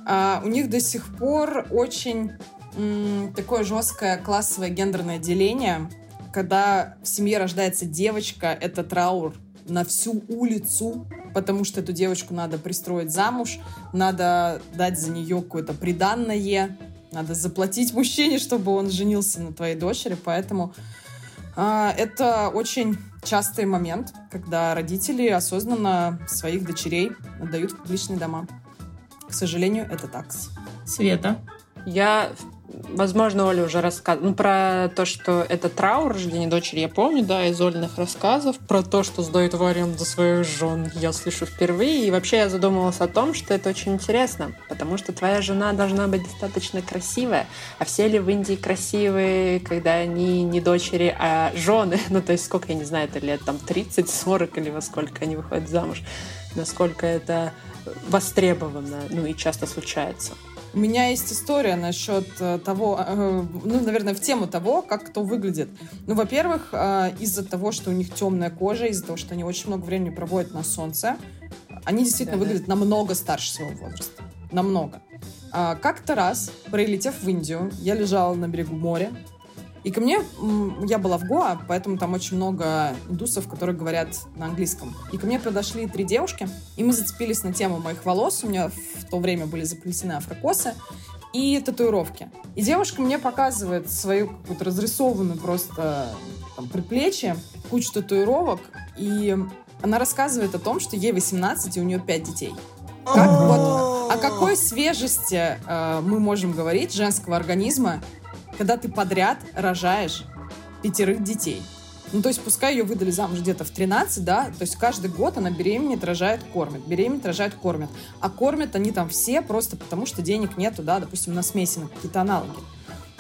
[SPEAKER 4] А, у них до сих пор очень м, такое жесткое классовое гендерное деление. Когда в семье рождается девочка, это траур на всю улицу, потому что эту девочку надо пристроить замуж, надо дать за нее какое-то приданное, надо заплатить мужчине, чтобы он женился на твоей дочери, поэтому а, это очень частый момент, когда родители осознанно своих дочерей отдают в публичные дома. К сожалению, это так.
[SPEAKER 3] Света.
[SPEAKER 2] Я, возможно, Оля уже рассказывала. Ну, про то, что это траур рождения дочери, я помню, да, из Олиных рассказов. Про то, что сдают в аренду своих жен, я слышу впервые. И вообще я задумалась о том, что это очень интересно, потому что твоя жена должна быть достаточно красивая. А все ли в Индии красивые, когда они не дочери, а жены? Ну, то есть сколько, я не знаю, это лет там 30, 40 или во сколько они выходят замуж? Насколько это востребовано, ну и часто случается.
[SPEAKER 4] У меня есть история насчет э, того, э, ну, наверное, в тему того, как кто выглядит. Ну, во-первых, э, из-за того, что у них темная кожа, из-за того, что они очень много времени проводят на солнце, они действительно
[SPEAKER 2] Да-да.
[SPEAKER 4] выглядят намного старше своего возраста. Намного. А, как-то раз, прилетев в Индию, я лежала на берегу моря, и ко мне, я была в Гоа, поэтому там очень много индусов, которые говорят на английском. И ко мне подошли три девушки, и мы зацепились на тему моих волос. У меня в то время были заплетены афрокосы и татуировки. И девушка мне показывает свою какую-то разрисованную просто там, предплечье, кучу татуировок, и она рассказывает о том, что ей 18, и у нее 5 детей. Как вот, о какой свежести э, мы можем говорить женского организма, когда ты подряд рожаешь пятерых детей? Ну, то есть, пускай ее выдали замуж где-то в 13, да, то есть каждый год она беременеет, рожает, кормит, беременеет, рожает, кормит. А кормят они там все просто потому, что денег нету, да, допустим, на смеси, на какие-то аналоги.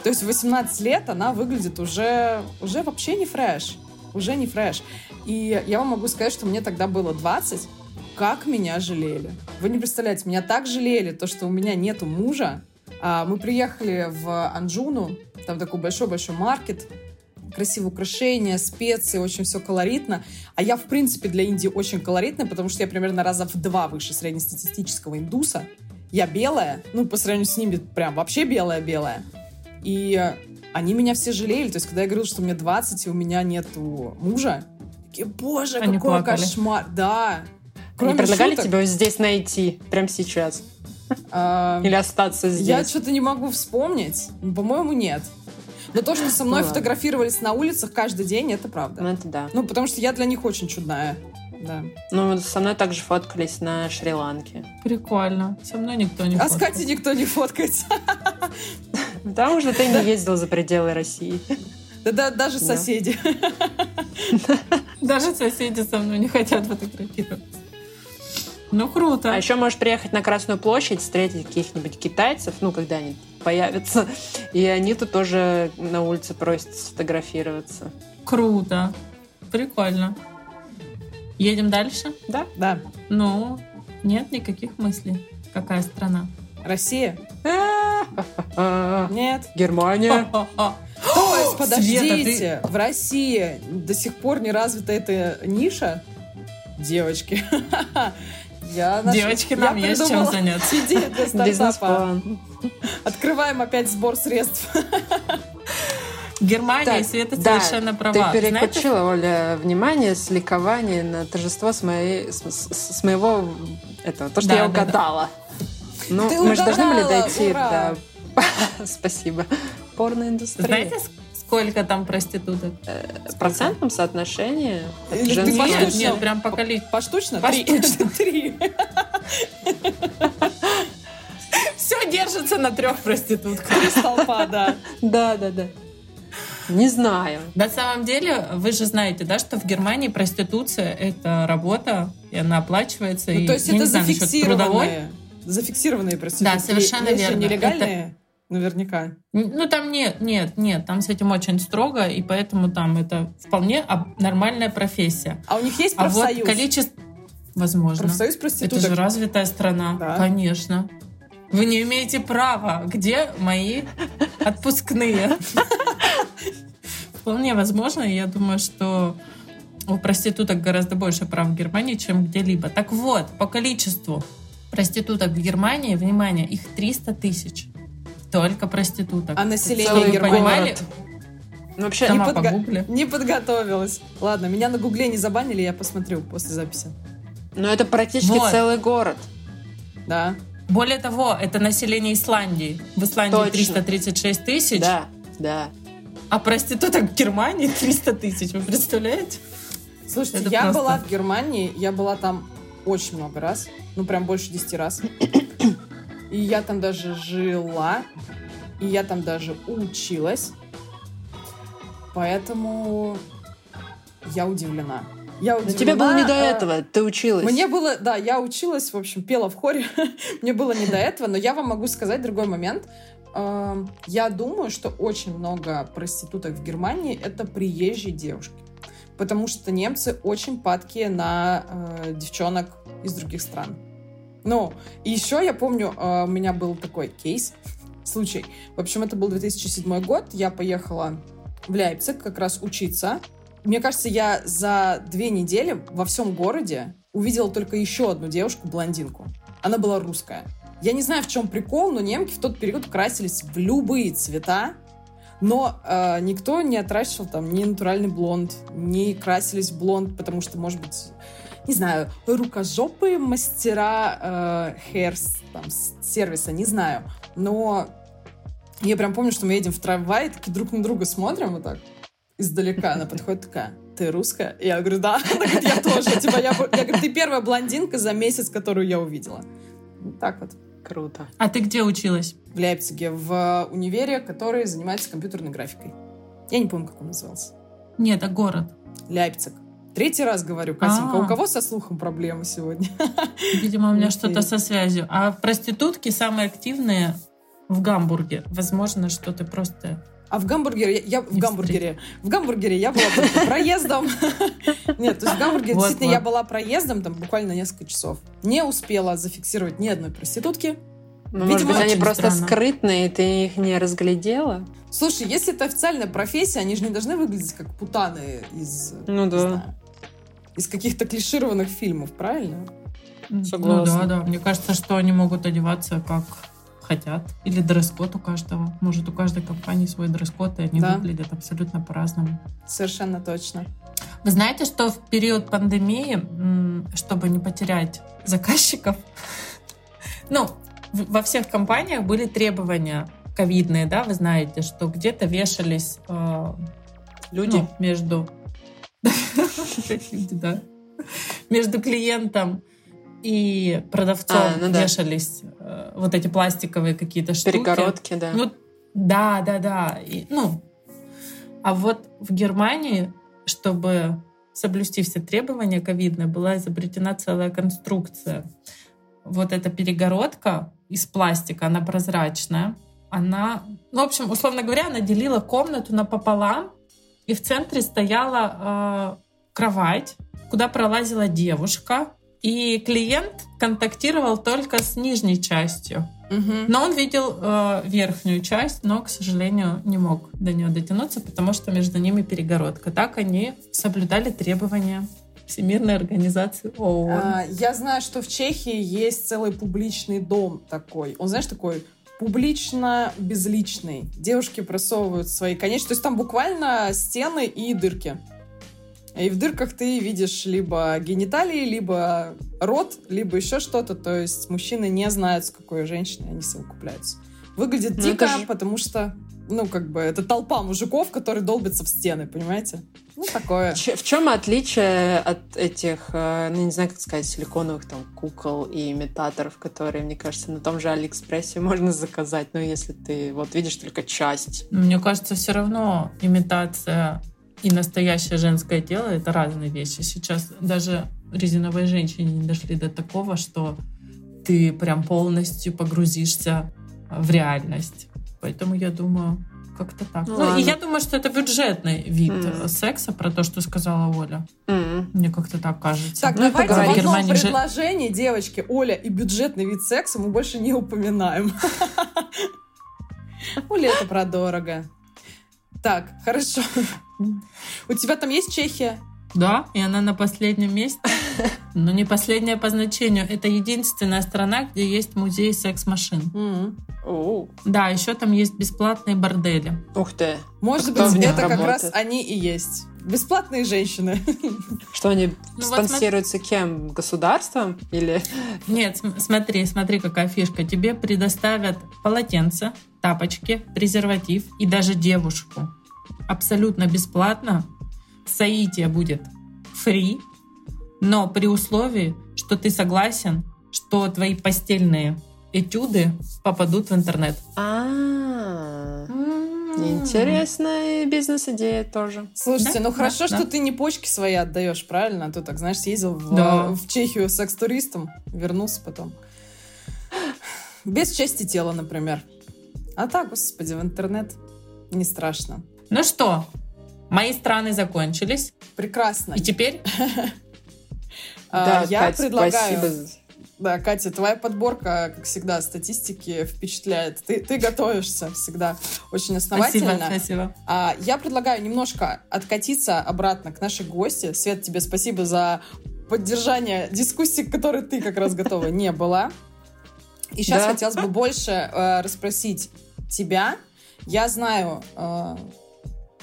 [SPEAKER 4] То есть в 18 лет она выглядит уже, уже вообще не фреш. уже не фреш. И я вам могу сказать, что мне тогда было 20, как меня жалели. Вы не представляете, меня так жалели, то, что у меня нету мужа. А, мы приехали в Анджуну, там такой большой-большой маркет, красивые украшения, специи, очень все колоритно. А я, в принципе, для Индии очень колоритная, потому что я примерно раза в два выше среднестатистического индуса. Я белая, ну, по сравнению с ними прям вообще белая-белая. И они меня все жалели. То есть, когда я говорила, что мне 20, и у меня нету мужа, такие, боже,
[SPEAKER 3] Они
[SPEAKER 4] какой
[SPEAKER 3] плакали.
[SPEAKER 4] кошмар. Да.
[SPEAKER 2] Они предлагали
[SPEAKER 4] шуток,
[SPEAKER 2] тебе здесь найти, прямо сейчас.
[SPEAKER 4] А,
[SPEAKER 2] Или остаться
[SPEAKER 4] Я
[SPEAKER 2] здесь.
[SPEAKER 4] что-то не могу вспомнить. По-моему, нет. Но то, что со мной
[SPEAKER 2] Ну
[SPEAKER 4] фотографировались на улицах каждый день, это правда.
[SPEAKER 2] Ну, это да.
[SPEAKER 4] Ну, потому что я для них очень чудная. Да.
[SPEAKER 2] Ну, со мной также фоткались на Шри-Ланке.
[SPEAKER 3] Прикольно. Со мной никто не
[SPEAKER 4] А с
[SPEAKER 3] фоткал.
[SPEAKER 4] Катей никто не фоткается.
[SPEAKER 2] Потому что ты не ездил за пределы России.
[SPEAKER 4] Да, да, даже
[SPEAKER 2] Да.
[SPEAKER 4] соседи.
[SPEAKER 3] Даже соседи со мной не хотят фотографироваться. Ну, круто.
[SPEAKER 2] А еще можешь приехать на Красную площадь, встретить каких-нибудь китайцев, ну, когда они появятся, и они тут тоже на улице просят сфотографироваться.
[SPEAKER 3] Круто. Прикольно. Едем дальше?
[SPEAKER 2] Да?
[SPEAKER 4] Да.
[SPEAKER 3] Ну, нет никаких мыслей. Какая страна?
[SPEAKER 4] Россия? Нет.
[SPEAKER 2] Германия.
[SPEAKER 4] То есть,
[SPEAKER 3] Света,
[SPEAKER 4] подождите, в России до сих пор не развита эта ниша? Девочки. Я наш-
[SPEAKER 3] Девочки,
[SPEAKER 4] я
[SPEAKER 3] нам есть чем
[SPEAKER 4] придумала
[SPEAKER 3] заняться.
[SPEAKER 4] идею для стартапа.
[SPEAKER 2] Бизнес-план.
[SPEAKER 4] Открываем опять сбор средств.
[SPEAKER 3] Германия,
[SPEAKER 2] Так,
[SPEAKER 3] и Света
[SPEAKER 2] да,
[SPEAKER 3] совершенно
[SPEAKER 2] Ты
[SPEAKER 3] права. Знаете,
[SPEAKER 2] переключила, Оля, внимание с ликования на торжество с, моей, с, с- с моего этого, то, что
[SPEAKER 3] Да,
[SPEAKER 2] я
[SPEAKER 3] да, да.
[SPEAKER 2] угадала. Ну,
[SPEAKER 4] Ты
[SPEAKER 2] мы же должны были
[SPEAKER 4] угадала,
[SPEAKER 2] дойти
[SPEAKER 4] ура!
[SPEAKER 2] до... Спасибо. Порноиндустрия.
[SPEAKER 3] знаете, сколько там проституток?
[SPEAKER 2] в процентном соотношении
[SPEAKER 4] Или ты
[SPEAKER 2] женские-
[SPEAKER 4] поштучно?
[SPEAKER 3] Нет, нет, прям по количеству.
[SPEAKER 4] Поштучно?
[SPEAKER 3] Поштучно.
[SPEAKER 4] Три.
[SPEAKER 3] Все держится на трех проститутках.
[SPEAKER 4] Три столпа, да.
[SPEAKER 2] Да, да, да. Не знаю.
[SPEAKER 3] На самом деле, вы же знаете, да, что в Германии проституция — это работа, и она оплачивается.
[SPEAKER 4] Ну,
[SPEAKER 3] и,
[SPEAKER 4] то есть это
[SPEAKER 3] трудовой.
[SPEAKER 4] зафиксированные, зафиксированные проститутки.
[SPEAKER 3] Да, совершенно верно.
[SPEAKER 4] нелегальные, наверняка.
[SPEAKER 3] Ну, там нет, нет, нет, там с этим очень строго, и поэтому там это вполне нормальная профессия.
[SPEAKER 4] А у них есть
[SPEAKER 3] А вот
[SPEAKER 4] профсоюз?
[SPEAKER 3] количество... Возможно.
[SPEAKER 4] Профсоюз
[SPEAKER 3] Это
[SPEAKER 4] проституток.
[SPEAKER 3] же развитая страна.
[SPEAKER 4] Да.
[SPEAKER 3] Конечно. Вы не имеете права. Где мои отпускные? Вполне возможно. Я думаю, что у проституток гораздо больше прав в Германии, чем где-либо. Так вот, по количеству проституток в Германии, внимание, их 300 тысяч. Только проституток.
[SPEAKER 4] А население Германии?
[SPEAKER 3] понимали,
[SPEAKER 2] Ну, вообще,
[SPEAKER 3] Сама
[SPEAKER 4] не подго-
[SPEAKER 3] погугли.
[SPEAKER 4] Не подготовилась. Ладно, меня на гугле не забанили, я посмотрю после записи.
[SPEAKER 2] ну это практически
[SPEAKER 3] Вот.
[SPEAKER 2] целый город.
[SPEAKER 4] Да.
[SPEAKER 3] Более того, это население Исландии. В Исландии
[SPEAKER 2] Точно.
[SPEAKER 3] 336 тысяч,
[SPEAKER 2] Да, да.
[SPEAKER 3] а проституток в Германии 300 тысяч. Вы представляете?
[SPEAKER 4] Слушайте,
[SPEAKER 3] Это
[SPEAKER 4] я
[SPEAKER 3] просто-
[SPEAKER 4] была в Германии, я была там очень много раз. Ну, прям больше 10 раз. И я там даже жила. И я там даже училась. Поэтому я удивлена. Я
[SPEAKER 2] Но
[SPEAKER 4] удивлена.
[SPEAKER 2] тебе было не до
[SPEAKER 4] э,
[SPEAKER 2] этого, ты училась.
[SPEAKER 4] Мне было, да, я училась, в общем, пела в хоре. Мне было не до этого, но я вам могу сказать другой момент. Эм, Я думаю, что очень много проституток в Германии это приезжие девушки. Потому что немцы очень падкие на э, девчонок из других стран. И еще я помню, э, у меня был такой кейс, случай. В общем, это был 2007 год. Я поехала в Лейпциг как раз учиться. Мне кажется, я за две недели во всем городе увидела только еще одну девушку, блондинку. Она была русская. Я не знаю, в чем прикол, но немки в тот период красились в любые цвета, но э, никто не отращивал там ни натуральный блонд, не красились блонд, потому что, может быть, не знаю, рукожопые мастера э, hair там, сервиса, не знаю. Но я прям помню, что мы едем в трамвае, такие друг на друга смотрим вот так издалека. Она подходит такая, ты русская? Я говорю, да. Она говорит, я тоже. Типа, я, я говорю, ты первая блондинка за месяц, которую я увидела. Вот Так вот.
[SPEAKER 2] Круто.
[SPEAKER 3] А ты где училась?
[SPEAKER 4] В Лейпциге, в универе, который занимается компьютерной графикой. Я не помню, как он назывался.
[SPEAKER 3] Нет, а город.
[SPEAKER 4] Ляйпциг. Третий раз говорю, Катенька,
[SPEAKER 3] А.
[SPEAKER 4] у кого со слухом проблемы сегодня?
[SPEAKER 3] Видимо, у меня что-то со связью. А проститутки самые активные в Гамбурге. Возможно, что ты просто
[SPEAKER 4] А в гамбургере, я, я в гамбургере, в гамбургере я была проездом. Нет, то есть в гамбургере действительно я была проездом там буквально несколько часов. Не успела зафиксировать ни одной проститутки.
[SPEAKER 2] Ну, может
[SPEAKER 4] Видимо,
[SPEAKER 2] быть, они просто
[SPEAKER 3] странно.
[SPEAKER 2] скрытные, ты их не разглядела?
[SPEAKER 4] Слушай, если это официальная профессия, они же не должны выглядеть как путаны из,
[SPEAKER 2] Ну да.
[SPEAKER 4] Из каких-то клишированных фильмов, правильно?
[SPEAKER 2] Согласна.
[SPEAKER 3] Ну да, да. Мне кажется, что они могут одеваться как хотят. Или дресс-код у каждого. Может, у каждой компании свой дресс-код, и они
[SPEAKER 4] Да.
[SPEAKER 3] выглядят абсолютно по-разному.
[SPEAKER 4] Совершенно точно.
[SPEAKER 3] Вы знаете, что в период пандемии, чтобы не потерять заказчиков, ну, во всех компаниях были требования ковидные, да, вы знаете, что где-то вешались э,
[SPEAKER 2] Люди.
[SPEAKER 3] ну, между да. между клиентом и продавцом
[SPEAKER 2] А, ну да.
[SPEAKER 3] вешались э, вот эти пластиковые какие-то штуки.
[SPEAKER 2] Перегородки, да.
[SPEAKER 3] Ну, да, да, да. И, ну, а вот в Германии, чтобы соблюсти все требования ковидные, была изобретена целая конструкция. Вот эта перегородка из пластика, она прозрачная. Она, ну, в общем, условно говоря, она делила комнату напополам, и в центре стояла э, кровать, куда пролазила девушка, и клиент контактировал только с нижней частью.
[SPEAKER 4] Мгм.
[SPEAKER 3] Но он видел э, верхнюю часть, но, к сожалению, не мог до нее дотянуться, потому что между ними перегородка. Так они соблюдали требования Всемирной организации ООН.
[SPEAKER 4] А, Я знаю, что в Чехии есть целый публичный дом такой. Он, знаешь, такой публично-безличный. Девушки просовывают свои конечности. То есть там буквально стены и дырки. И в дырках ты видишь либо гениталии, либо рот, либо еще что-то. То есть мужчины не знают, с какой женщиной они совокупляются. Выглядит
[SPEAKER 2] Ну,
[SPEAKER 4] дико,
[SPEAKER 2] это ж-
[SPEAKER 4] потому что, ну, как бы, это толпа мужиков, которые долбятся в стены, понимаете? Ну, такое.
[SPEAKER 2] Ч- В чем отличие от этих, э, ну, не знаю, как сказать, силиконовых там кукол и имитаторов, которые, мне кажется, на том же Алиэкспрессе можно заказать, но если ты вот видишь только часть.
[SPEAKER 3] Мне кажется, все равно имитация и настоящее женское тело — это разные вещи. Сейчас даже резиновые женщины не дошли до такого, что ты прям полностью погрузишься в реальность. Поэтому я думаю, как-то так.
[SPEAKER 2] Ну
[SPEAKER 3] Ну, и я думаю, что это бюджетный вид э, секса, про то, что сказала Оля.
[SPEAKER 2] М.
[SPEAKER 3] Мне как-то так кажется.
[SPEAKER 4] Так,
[SPEAKER 2] Ну, это
[SPEAKER 4] давайте в одном
[SPEAKER 3] Германии же-
[SPEAKER 4] предложении, девочки, Оля и бюджетный вид секса мы больше не упоминаем. Оля, это продорого. Так, хорошо. У тебя там есть Чехия?
[SPEAKER 3] Да, и она на последнем месте. Но не последняя по значению. Это единственная страна, где есть музей секс-машин.
[SPEAKER 2] Оу.
[SPEAKER 3] Да, еще там есть бесплатные бордели.
[SPEAKER 2] Ух ты.
[SPEAKER 4] Может
[SPEAKER 2] кто
[SPEAKER 4] быть, это как раз
[SPEAKER 2] работает?
[SPEAKER 4] они и есть. Бесплатные женщины.
[SPEAKER 2] Что они
[SPEAKER 3] Ну, вот
[SPEAKER 2] спонсируются кем? Государством? Или...
[SPEAKER 3] Нет, см- смотри, смотри, какая фишка. Тебе предоставят полотенце, тапочки, презерватив и даже девушку. Абсолютно бесплатно. Соитие будет фри, но при условии, что ты согласен, что твои постельные этюды попадут в интернет.
[SPEAKER 2] А, интересная бизнес-идея тоже.
[SPEAKER 4] Слушайте,
[SPEAKER 3] Да,
[SPEAKER 4] ну хорошо,
[SPEAKER 3] да,
[SPEAKER 4] что
[SPEAKER 3] да.
[SPEAKER 4] ты не почки свои отдаешь, правильно? А то так, знаешь, съездил в,
[SPEAKER 3] Да.
[SPEAKER 4] в Чехию секс-туристом, вернулся потом. Без части тела, например. А так, господи, в интернет не страшно.
[SPEAKER 3] Ну что, мои страны закончились.
[SPEAKER 4] Прекрасно.
[SPEAKER 3] И теперь
[SPEAKER 2] да,
[SPEAKER 4] я
[SPEAKER 2] Кать,
[SPEAKER 4] предлагаю...
[SPEAKER 2] спасибо.
[SPEAKER 4] Да, Катя, твоя подборка, как всегда, статистики впечатляет. Ты, ты готовишься всегда очень
[SPEAKER 3] спасибо,
[SPEAKER 4] основательно.
[SPEAKER 3] спасибо.
[SPEAKER 4] А, я предлагаю немножко откатиться обратно к нашей гости. Свет, тебе спасибо за поддержание дискуссии, к которой ты как раз готова не была. И сейчас
[SPEAKER 2] Да.
[SPEAKER 4] хотелось бы больше э, расспросить тебя. Я знаю, э,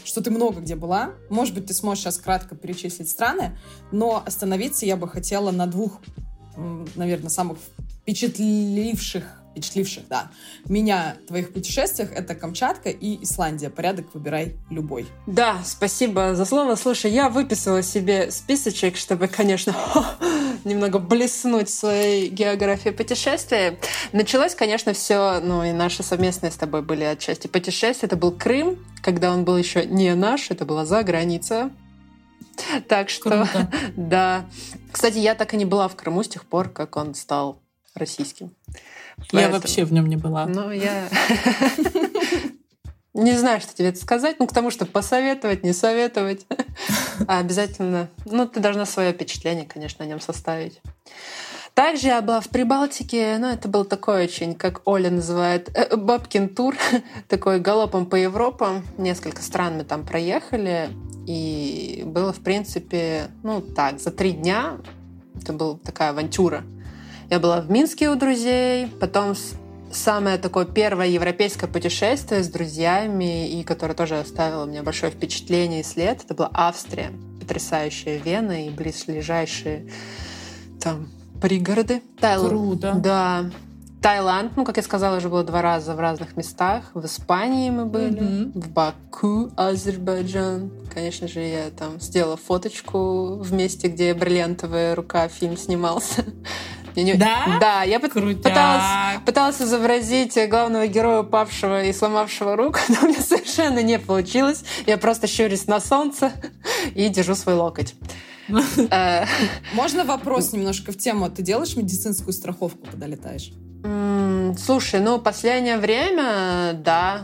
[SPEAKER 4] что ты много где была. Может быть, ты сможешь сейчас кратко перечислить страны, но остановиться я бы хотела на двух, наверное, самых впечатливших, впечатливших, да, меня твоих путешествиях. Это Камчатка и Исландия. Порядок выбирай любой.
[SPEAKER 2] Да, спасибо за слово. Слушай, я выписала себе списочек, чтобы, конечно, немного блеснуть в своей географии путешествия. Началось, конечно, все, ну и наши совместные с тобой были отчасти путешествия. Это был Крым, когда он был еще не наш, это была за граница. Так что,
[SPEAKER 3] Круто.
[SPEAKER 2] да. Кстати, я так и не была в Крыму с тех пор, как он стал российским.
[SPEAKER 3] Я
[SPEAKER 2] Поэтому-
[SPEAKER 3] вообще в нем не была.
[SPEAKER 2] Ну, я... Не знаю, что тебе это сказать, ну, к тому, что посоветовать, не советовать. А обязательно, ну, ты должна свое впечатление, конечно, о нем составить. Также я была в Прибалтике, ну, это был такой очень, как Оля называет, э, бабкин тур, такой галопом по Европам. Несколько стран мы там проехали, и было, в принципе, ну, так, за три дня это была такая авантюра. Я была в Минске у друзей, потом самое такое первое европейское путешествие с друзьями, и которое тоже оставило меня большое впечатление и след, это была Австрия. Потрясающая Вена и близлежащие там пригороды.
[SPEAKER 3] Тайл... Круто.
[SPEAKER 2] Да. Таиланд, ну, как я сказала, уже было два раза в разных местах. В Испании мы были, mm-hmm. в Баку, Азербайджан. Конечно же, я там сделала фоточку в месте, где «Бриллиантовая рука» фильм снимался.
[SPEAKER 3] Не... Да?
[SPEAKER 2] Да, я пыталась, пыталась изобразить главного героя, упавшего и сломавшего руку, но у меня совершенно не получилось. Я просто щурюсь на солнце и держу свой локоть.
[SPEAKER 4] Э, Можно вопрос немножко в тему? Ты делаешь медицинскую страховку, когда летаешь?
[SPEAKER 2] Слушай, ну, последнее время, да,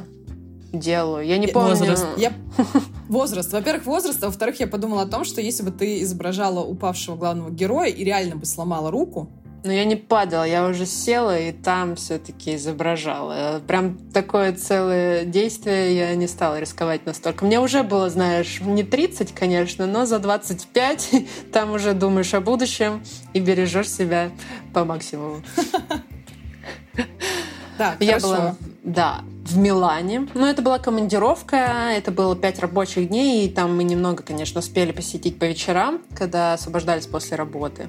[SPEAKER 2] делаю. Я не помню.
[SPEAKER 4] Возраст. Я... Возраст. Во-первых, возраст, а во-вторых, я подумала о том, что если бы ты изображала упавшего главного героя и реально бы сломала руку,
[SPEAKER 2] но я не падала, я уже села и там все-таки изображала. Прям такое целое действие я не стала рисковать настолько. Мне уже было, знаешь, не 30, конечно, но за 25 там уже думаешь о будущем и бережешь себя по максимуму.
[SPEAKER 4] Так, я
[SPEAKER 2] была, да, в Милане. Но это была командировка, это было пять рабочих дней, и там мы немного, конечно, успели посетить по вечерам, когда освобождались после работы.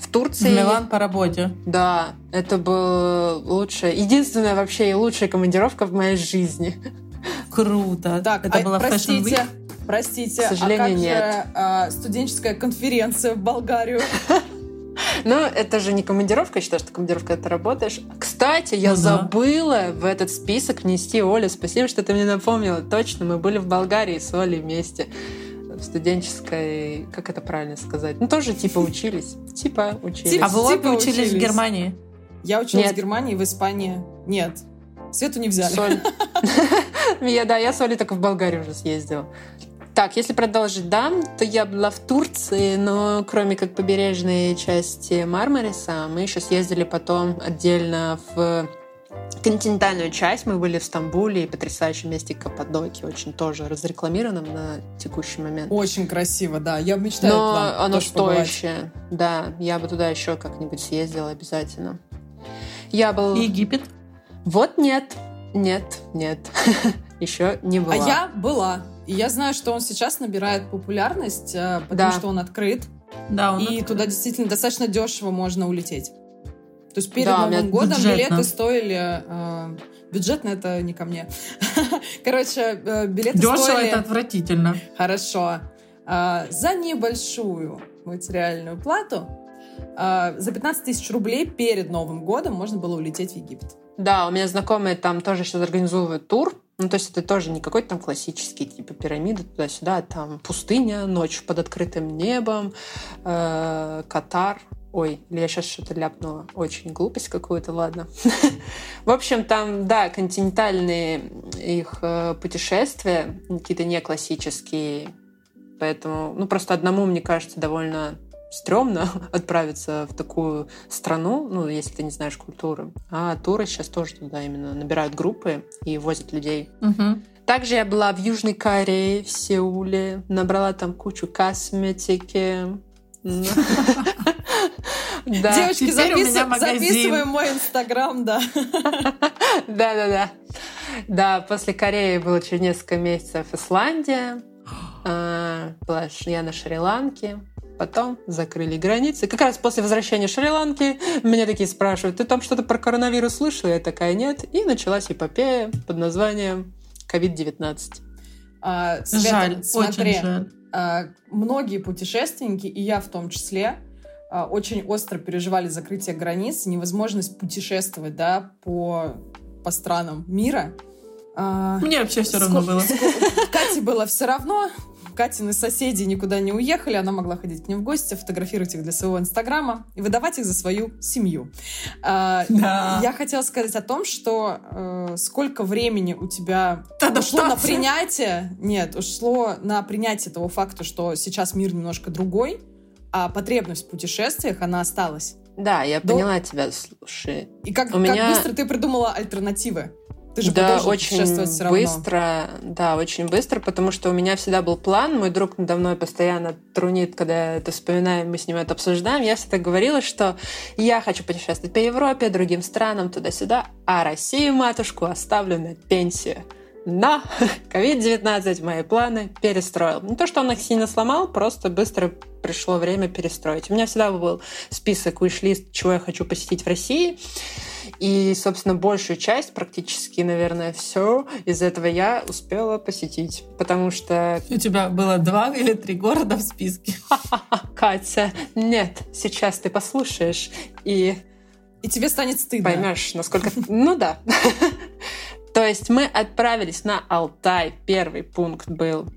[SPEAKER 2] В Турции...
[SPEAKER 3] В Милан по работе.
[SPEAKER 2] Да, это был лучшая, единственная вообще и лучшая командировка в моей жизни.
[SPEAKER 3] Круто.
[SPEAKER 4] Так, это а, была простите, Fashion Week? Простите,
[SPEAKER 2] К сожалению, а как
[SPEAKER 4] нет.
[SPEAKER 2] же
[SPEAKER 4] а, студенческая конференция в Болгарию?
[SPEAKER 2] Ну, это же не командировка, я считаю, что командировка это работаешь. Кстати, я ну, забыла да. в этот список внести Оля. Спасибо, что ты мне напомнила. Точно, мы были в Болгарии с Олей вместе студенческой, как это правильно сказать? Ну, тоже типа учились. Типа учились.
[SPEAKER 3] А вы обе учились в Германии?
[SPEAKER 4] Я училась в Германии, в Испании. Нет. Свету не взяли.
[SPEAKER 2] Соль. Я, да, я с Олей только в Болгарию уже съездила. Так, если продолжить, да, то я была в Турции, но кроме как побережной части Мармариса, мы еще съездили потом отдельно в континентальную часть. Мы были в Стамбуле и потрясающем месте Каппадокии, очень тоже разрекламированном на текущий момент.
[SPEAKER 4] Очень красиво, да. Я мечтаю
[SPEAKER 2] Но там оно стоящее. Да, я бы туда еще как-нибудь съездила обязательно. Я был...
[SPEAKER 3] Египет?
[SPEAKER 2] Вот нет, нет, нет. еще не была.
[SPEAKER 4] А я была. И я знаю, что он сейчас набирает популярность, э, потому да. что он открыт.
[SPEAKER 3] Да, он
[SPEAKER 4] И
[SPEAKER 3] открыт.
[SPEAKER 4] туда действительно достаточно дешево можно улететь. То есть перед да, Новым годом бюджетно. билеты стоили... Э, бюджетно это не ко мне. Короче, э, билеты
[SPEAKER 3] Дешево
[SPEAKER 4] стоили...
[SPEAKER 3] это отвратительно.
[SPEAKER 4] Хорошо. Э, за небольшую материальную плату э, за 15 тысяч рублей перед Новым годом можно было улететь в Египет.
[SPEAKER 2] Да, у меня знакомые там тоже сейчас организовывают тур ну, то есть это тоже не какой-то там классический, типа пирамиды туда-сюда, а там пустыня, ночь под открытым небом, э, Катар. Ой, или я сейчас что-то ляпнула. Очень глупость какую-то, ладно. В общем, там, да, континентальные их э, путешествия, какие-то не классические. Поэтому, ну, просто одному, мне кажется, довольно стрёмно отправиться в такую страну, ну, если ты не знаешь культуры. А туры сейчас тоже туда именно набирают группы и возят людей.
[SPEAKER 3] Угу.
[SPEAKER 2] Также я была в Южной Корее, в Сеуле, набрала там кучу косметики.
[SPEAKER 4] Да. Девочки, записываем мой инстаграм, да.
[SPEAKER 2] Да-да-да. Да, после Кореи было через несколько месяцев Исландия. А, была я на Шри-Ланке. Потом закрыли границы. Как раз после возвращения Шри-Ланки меня такие спрашивают, ты там что-то про коронавирус слышала? Я такая, нет. И началась эпопея под названием COVID-19.
[SPEAKER 4] А, Света, жаль, смотри, очень жаль. А, многие путешественники, и я в том числе, очень остро переживали закрытие границ, невозможность путешествовать да, по, по странам мира.
[SPEAKER 3] А, Мне вообще все равно было.
[SPEAKER 4] Кате было все равно, Катины соседи никуда не уехали, она могла ходить к ним в гости, фотографировать их для своего инстаграма и выдавать их за свою семью. А,
[SPEAKER 3] Да.
[SPEAKER 4] Я хотела сказать о том, что э, сколько времени у тебя
[SPEAKER 3] Надо
[SPEAKER 4] ушло на принятие, нет, ушло на принятие того факта, что сейчас мир немножко другой, а потребность в путешествиях, она осталась.
[SPEAKER 2] Да, я
[SPEAKER 4] Да.
[SPEAKER 2] поняла тебя, слушай.
[SPEAKER 4] И как,
[SPEAKER 2] У
[SPEAKER 4] как
[SPEAKER 2] меня-
[SPEAKER 4] быстро ты придумала альтернативы? Ты же
[SPEAKER 2] да, очень быстро, да, очень быстро, потому что у меня всегда был план. Мой друг надо мной постоянно трунит, когда это вспоминаем, мы с ним это обсуждаем. Я всегда говорила, что я хочу путешествовать по Европе, другим странам, туда-сюда, а Россию, матушку, оставлю на пенсию. Но COVID-19 мои планы перестроил. Не то, что он их сильно сломал, просто быстро пришло время перестроить. У меня всегда был список, виш-лист, чего я хочу посетить в России. И, собственно, большую часть, практически, наверное, все из этого я успела посетить. Потому что,
[SPEAKER 3] У тебя было два или три города в списке.
[SPEAKER 2] Катя, нет, сейчас ты послушаешь и
[SPEAKER 4] И тебе станет стыдно.
[SPEAKER 2] поймешь, насколько... Ну да. То есть мы отправились на Алтай. Первый пункт был.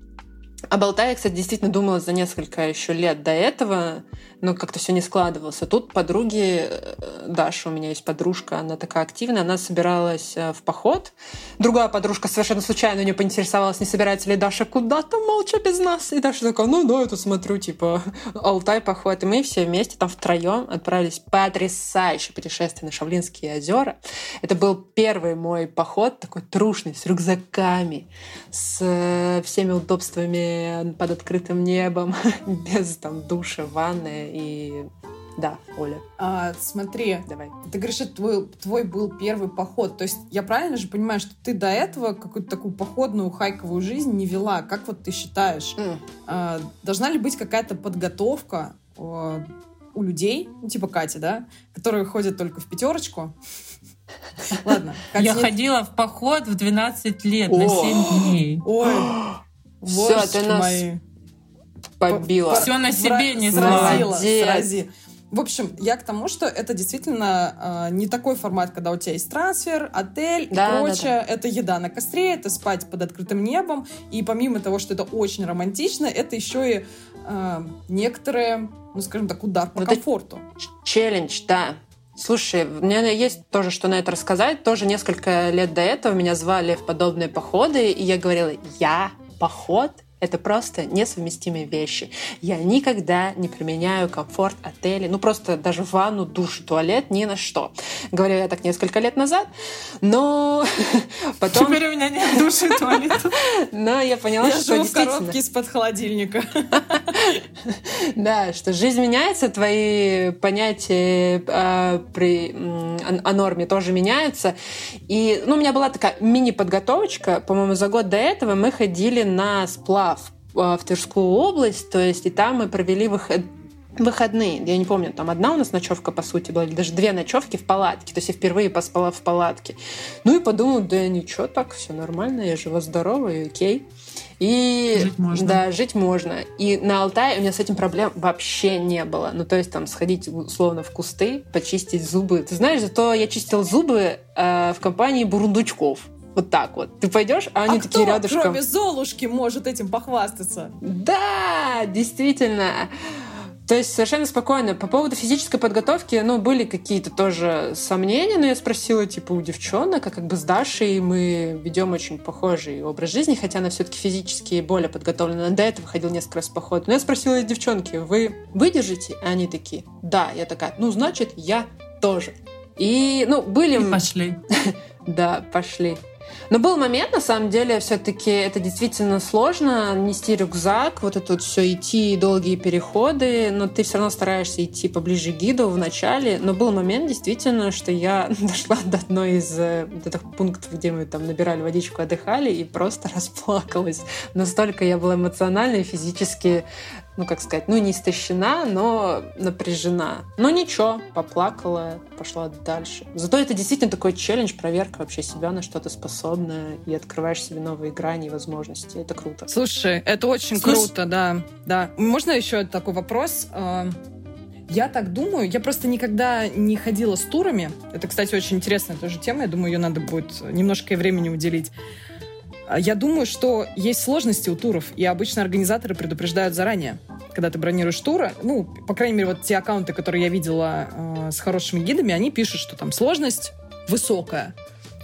[SPEAKER 2] Об Алтае, я, кстати, действительно думала за несколько еще лет до этого, но как-то все не складывалось. А тут подруги, э, Даша, у меня есть подружка, она такая активная, она собиралась э, в поход. Другая подружка совершенно случайно у нее поинтересовалась, не собирается ли Даша куда-то молча без нас. И Даша такая, ну да, я тут смотрю, типа, Алтай поход. И мы все вместе там втроем отправились в потрясающее путешествие на Шавлинские озера. Это был первый мой поход, такой трушный, с рюкзаками, с э, всеми удобствами под открытым небом, без там душа, ванны и... Да, Оля,
[SPEAKER 4] А, смотри,
[SPEAKER 2] давай.
[SPEAKER 4] ты говоришь, это твой, твой был первый поход. То есть я правильно же понимаю, что ты до этого какую-то такую походную хайковую жизнь не вела? Как вот ты считаешь?
[SPEAKER 2] М.
[SPEAKER 4] а, должна ли быть какая-то подготовка а, у людей, ну, типа Кати, да, которые ходят только в пятерочку? Ладно. Катя
[SPEAKER 3] Я ходила в поход в 12 лет на
[SPEAKER 2] О.
[SPEAKER 3] 7 дней.
[SPEAKER 4] Ой, Божечки
[SPEAKER 2] ты нас
[SPEAKER 4] мои.
[SPEAKER 2] Побила.
[SPEAKER 3] Всё на себе не
[SPEAKER 4] сразила, срази. В общем, я к тому, что это действительно э, не такой формат, когда у тебя есть трансфер, отель и
[SPEAKER 2] Да, да,
[SPEAKER 4] прочее. Это еда на костре, это спать под открытым небом. И помимо того, что это очень романтично, это еще и э, некоторые, ну скажем так, удар по
[SPEAKER 2] Вот это-
[SPEAKER 4] комфорту.
[SPEAKER 2] Челлендж, да. Слушай, у меня есть тоже, что на это рассказать. Тоже несколько лет до этого меня звали в подобные походы, и я говорила, я поход это просто несовместимые вещи. Я никогда не применяю комфорт отеля, ну просто даже ванну, душ, туалет, ни на что. Говорю я так несколько лет назад, но потом,
[SPEAKER 3] Теперь у меня нет души и туалета.
[SPEAKER 2] но я поняла,
[SPEAKER 4] Я
[SPEAKER 2] что
[SPEAKER 4] живу в
[SPEAKER 2] действительно...
[SPEAKER 4] коробке из-под холодильника.
[SPEAKER 2] Да, что жизнь меняется, твои понятия э, при, о, о норме тоже меняются. И ну, у меня была такая мини-подготовочка. По-моему, за год до этого мы ходили на сплав в Тверскую область. То есть и там мы провели выход выходные. Я не помню, там одна у нас ночевка, по сути, была, или даже две ночевки в палатке. То есть я впервые поспала в палатке. Ну и подумала, да ничего, так все нормально, я жива-здорова, и окей. И
[SPEAKER 3] Жить можно.
[SPEAKER 2] да, жить можно. И на Алтае у меня с этим проблем вообще не было. Ну, то есть там сходить условно в кусты, почистить зубы. Ты знаешь, зато я чистила зубы э, в компании бурундучков. Вот так вот. Ты пойдешь, а они
[SPEAKER 4] а
[SPEAKER 2] такие
[SPEAKER 4] кто,
[SPEAKER 2] рядышком.
[SPEAKER 4] кроме Золушки, может этим похвастаться?
[SPEAKER 2] Да, действительно. То есть совершенно спокойно. По поводу физической подготовки, ну, были какие-то тоже сомнения, но я спросила, типа, у девчонок, а как бы с Дашей мы ведем очень похожий образ жизни, хотя она все-таки физически более подготовлена. Она до этого ходила несколько раз в поход. Но я спросила девчонки, вы выдержите? А они такие, да. Я такая, ну, значит, я тоже. И, ну, были...
[SPEAKER 3] И пошли.
[SPEAKER 2] Да, пошли. Но был момент, на самом деле, все-таки это действительно сложно нести рюкзак, вот это вот все идти, долгие переходы, но ты все равно стараешься идти поближе к гиду в начале. Но был момент, действительно, что я дошла до одной из э, вот этих пунктов, где мы там набирали водичку, отдыхали, и просто расплакалась. Настолько я была эмоционально и физически ну, как сказать, ну, не истощена, но напряжена. Но ничего, поплакала, пошла дальше. Зато это действительно такой челлендж, проверка вообще себя на что-то способна, и открываешь себе новые грани и возможности. Это круто.
[SPEAKER 4] Слушай, это очень
[SPEAKER 3] Слушай-
[SPEAKER 4] круто, да. да. Можно еще такой вопрос? А, Я так думаю, я просто никогда не ходила с турами. Это, кстати, очень интересная тоже тема. Я думаю, ее надо будет немножко времени уделить. А Я думаю, что есть сложности у туров, и обычно организаторы предупреждают заранее. Когда ты бронируешь туры, ну, по крайней мере, вот те аккаунты, которые я видела э, с хорошими гидами, они пишут, что там сложность высокая.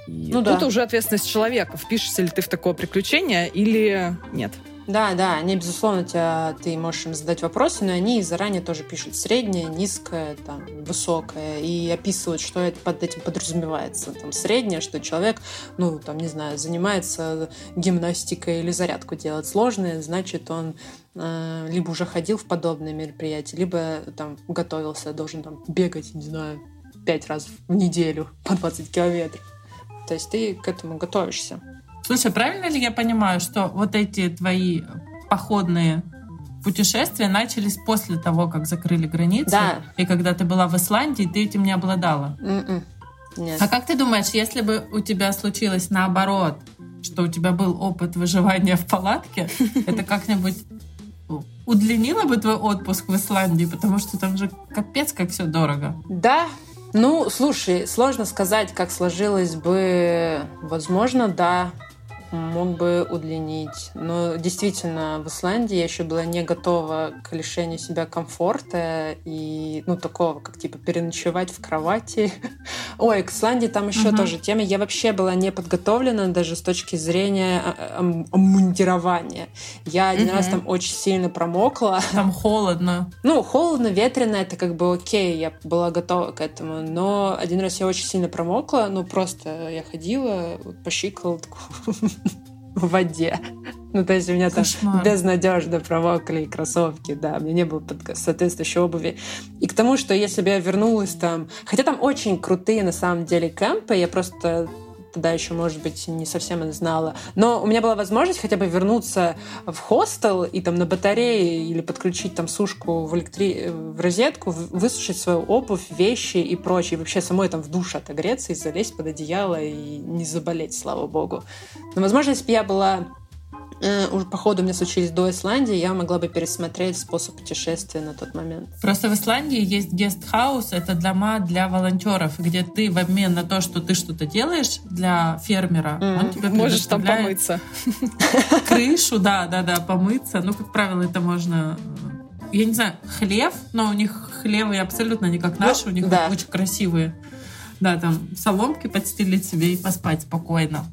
[SPEAKER 4] И
[SPEAKER 2] Ну
[SPEAKER 4] тут
[SPEAKER 2] да.
[SPEAKER 4] уже ответственность человека, впишешься ли ты в такое приключение или нет.
[SPEAKER 2] Да, да, они, безусловно, тебя, ты можешь им задать вопросы, но они заранее тоже пишут среднее, низкое, там, высокое, и описывают, что это под этим подразумевается. Там, среднее, что человек, ну, там, не знаю, занимается гимнастикой или зарядку делает. Сложное, значит, он э, либо уже ходил в подобные мероприятия, либо там готовился, должен там бегать, не знаю, пять раз в неделю по 20 километров. То есть ты к этому готовишься.
[SPEAKER 3] Слушай, правильно ли я понимаю, что вот эти твои походные путешествия начались после того, как закрыли границы?
[SPEAKER 2] Да.
[SPEAKER 3] И когда ты была в Исландии, ты этим не обладала?
[SPEAKER 2] М-м. Нет.
[SPEAKER 3] А как ты думаешь, если бы у тебя случилось наоборот, что у тебя был опыт выживания в палатке, это как-нибудь удлинило бы твой отпуск в Исландии? Потому что там же капец как все дорого.
[SPEAKER 2] Да, ну, слушай, сложно сказать, как сложилось бы. Возможно, да, мог бы удлинить. Но действительно, в Исландии я еще была не готова к лишению себя комфорта и, ну, такого, как, типа, переночевать в кровати. Ой, к Исландии там еще
[SPEAKER 3] Мгм.
[SPEAKER 2] тоже тема. Я вообще была не подготовлена даже с точки зрения а, ам- обмундирования. Я один
[SPEAKER 4] Мгм.
[SPEAKER 2] раз там очень сильно промокла.
[SPEAKER 3] Там холодно.
[SPEAKER 2] Ну, холодно, ветрено, это как бы окей, я была готова к этому. Но один раз я очень сильно промокла, ну просто я ходила по щиколотку в воде. Ну, то есть у меня там
[SPEAKER 3] Кошмар.
[SPEAKER 2] безнадежно промокли кроссовки, да, у меня не было под- соответствующей обуви. И к тому, что если бы я вернулась там... Хотя там очень крутые, на самом деле, кемпы, я просто тогда еще, может быть, не совсем знала. Но у меня была возможность хотя бы вернуться в хостел и там на батарее или подключить там сушку в, электри... в розетку, высушить свою обувь, вещи и прочее. И вообще самой там в душ отогреться и залезть под одеяло и не заболеть, слава богу. Но, возможно, если бы я была э, уже походу у меня случились до Исландии, я могла бы пересмотреть способ путешествия на тот момент.
[SPEAKER 3] Просто в Исландии есть гестхаус, это дома для волонтеров, где ты в обмен на то, что ты что-то делаешь для фермера,
[SPEAKER 2] Мгм.
[SPEAKER 3] он тебе
[SPEAKER 4] Можешь там помыться.
[SPEAKER 3] крышу, да, да, да, помыться. Ну, как правило, это можно... э, Я не знаю, хлев, но у них хлевы абсолютно не как
[SPEAKER 2] Ну,
[SPEAKER 3] наши, у них
[SPEAKER 2] да.
[SPEAKER 3] очень красивые. Да, там соломки подстелить себе и поспать спокойно.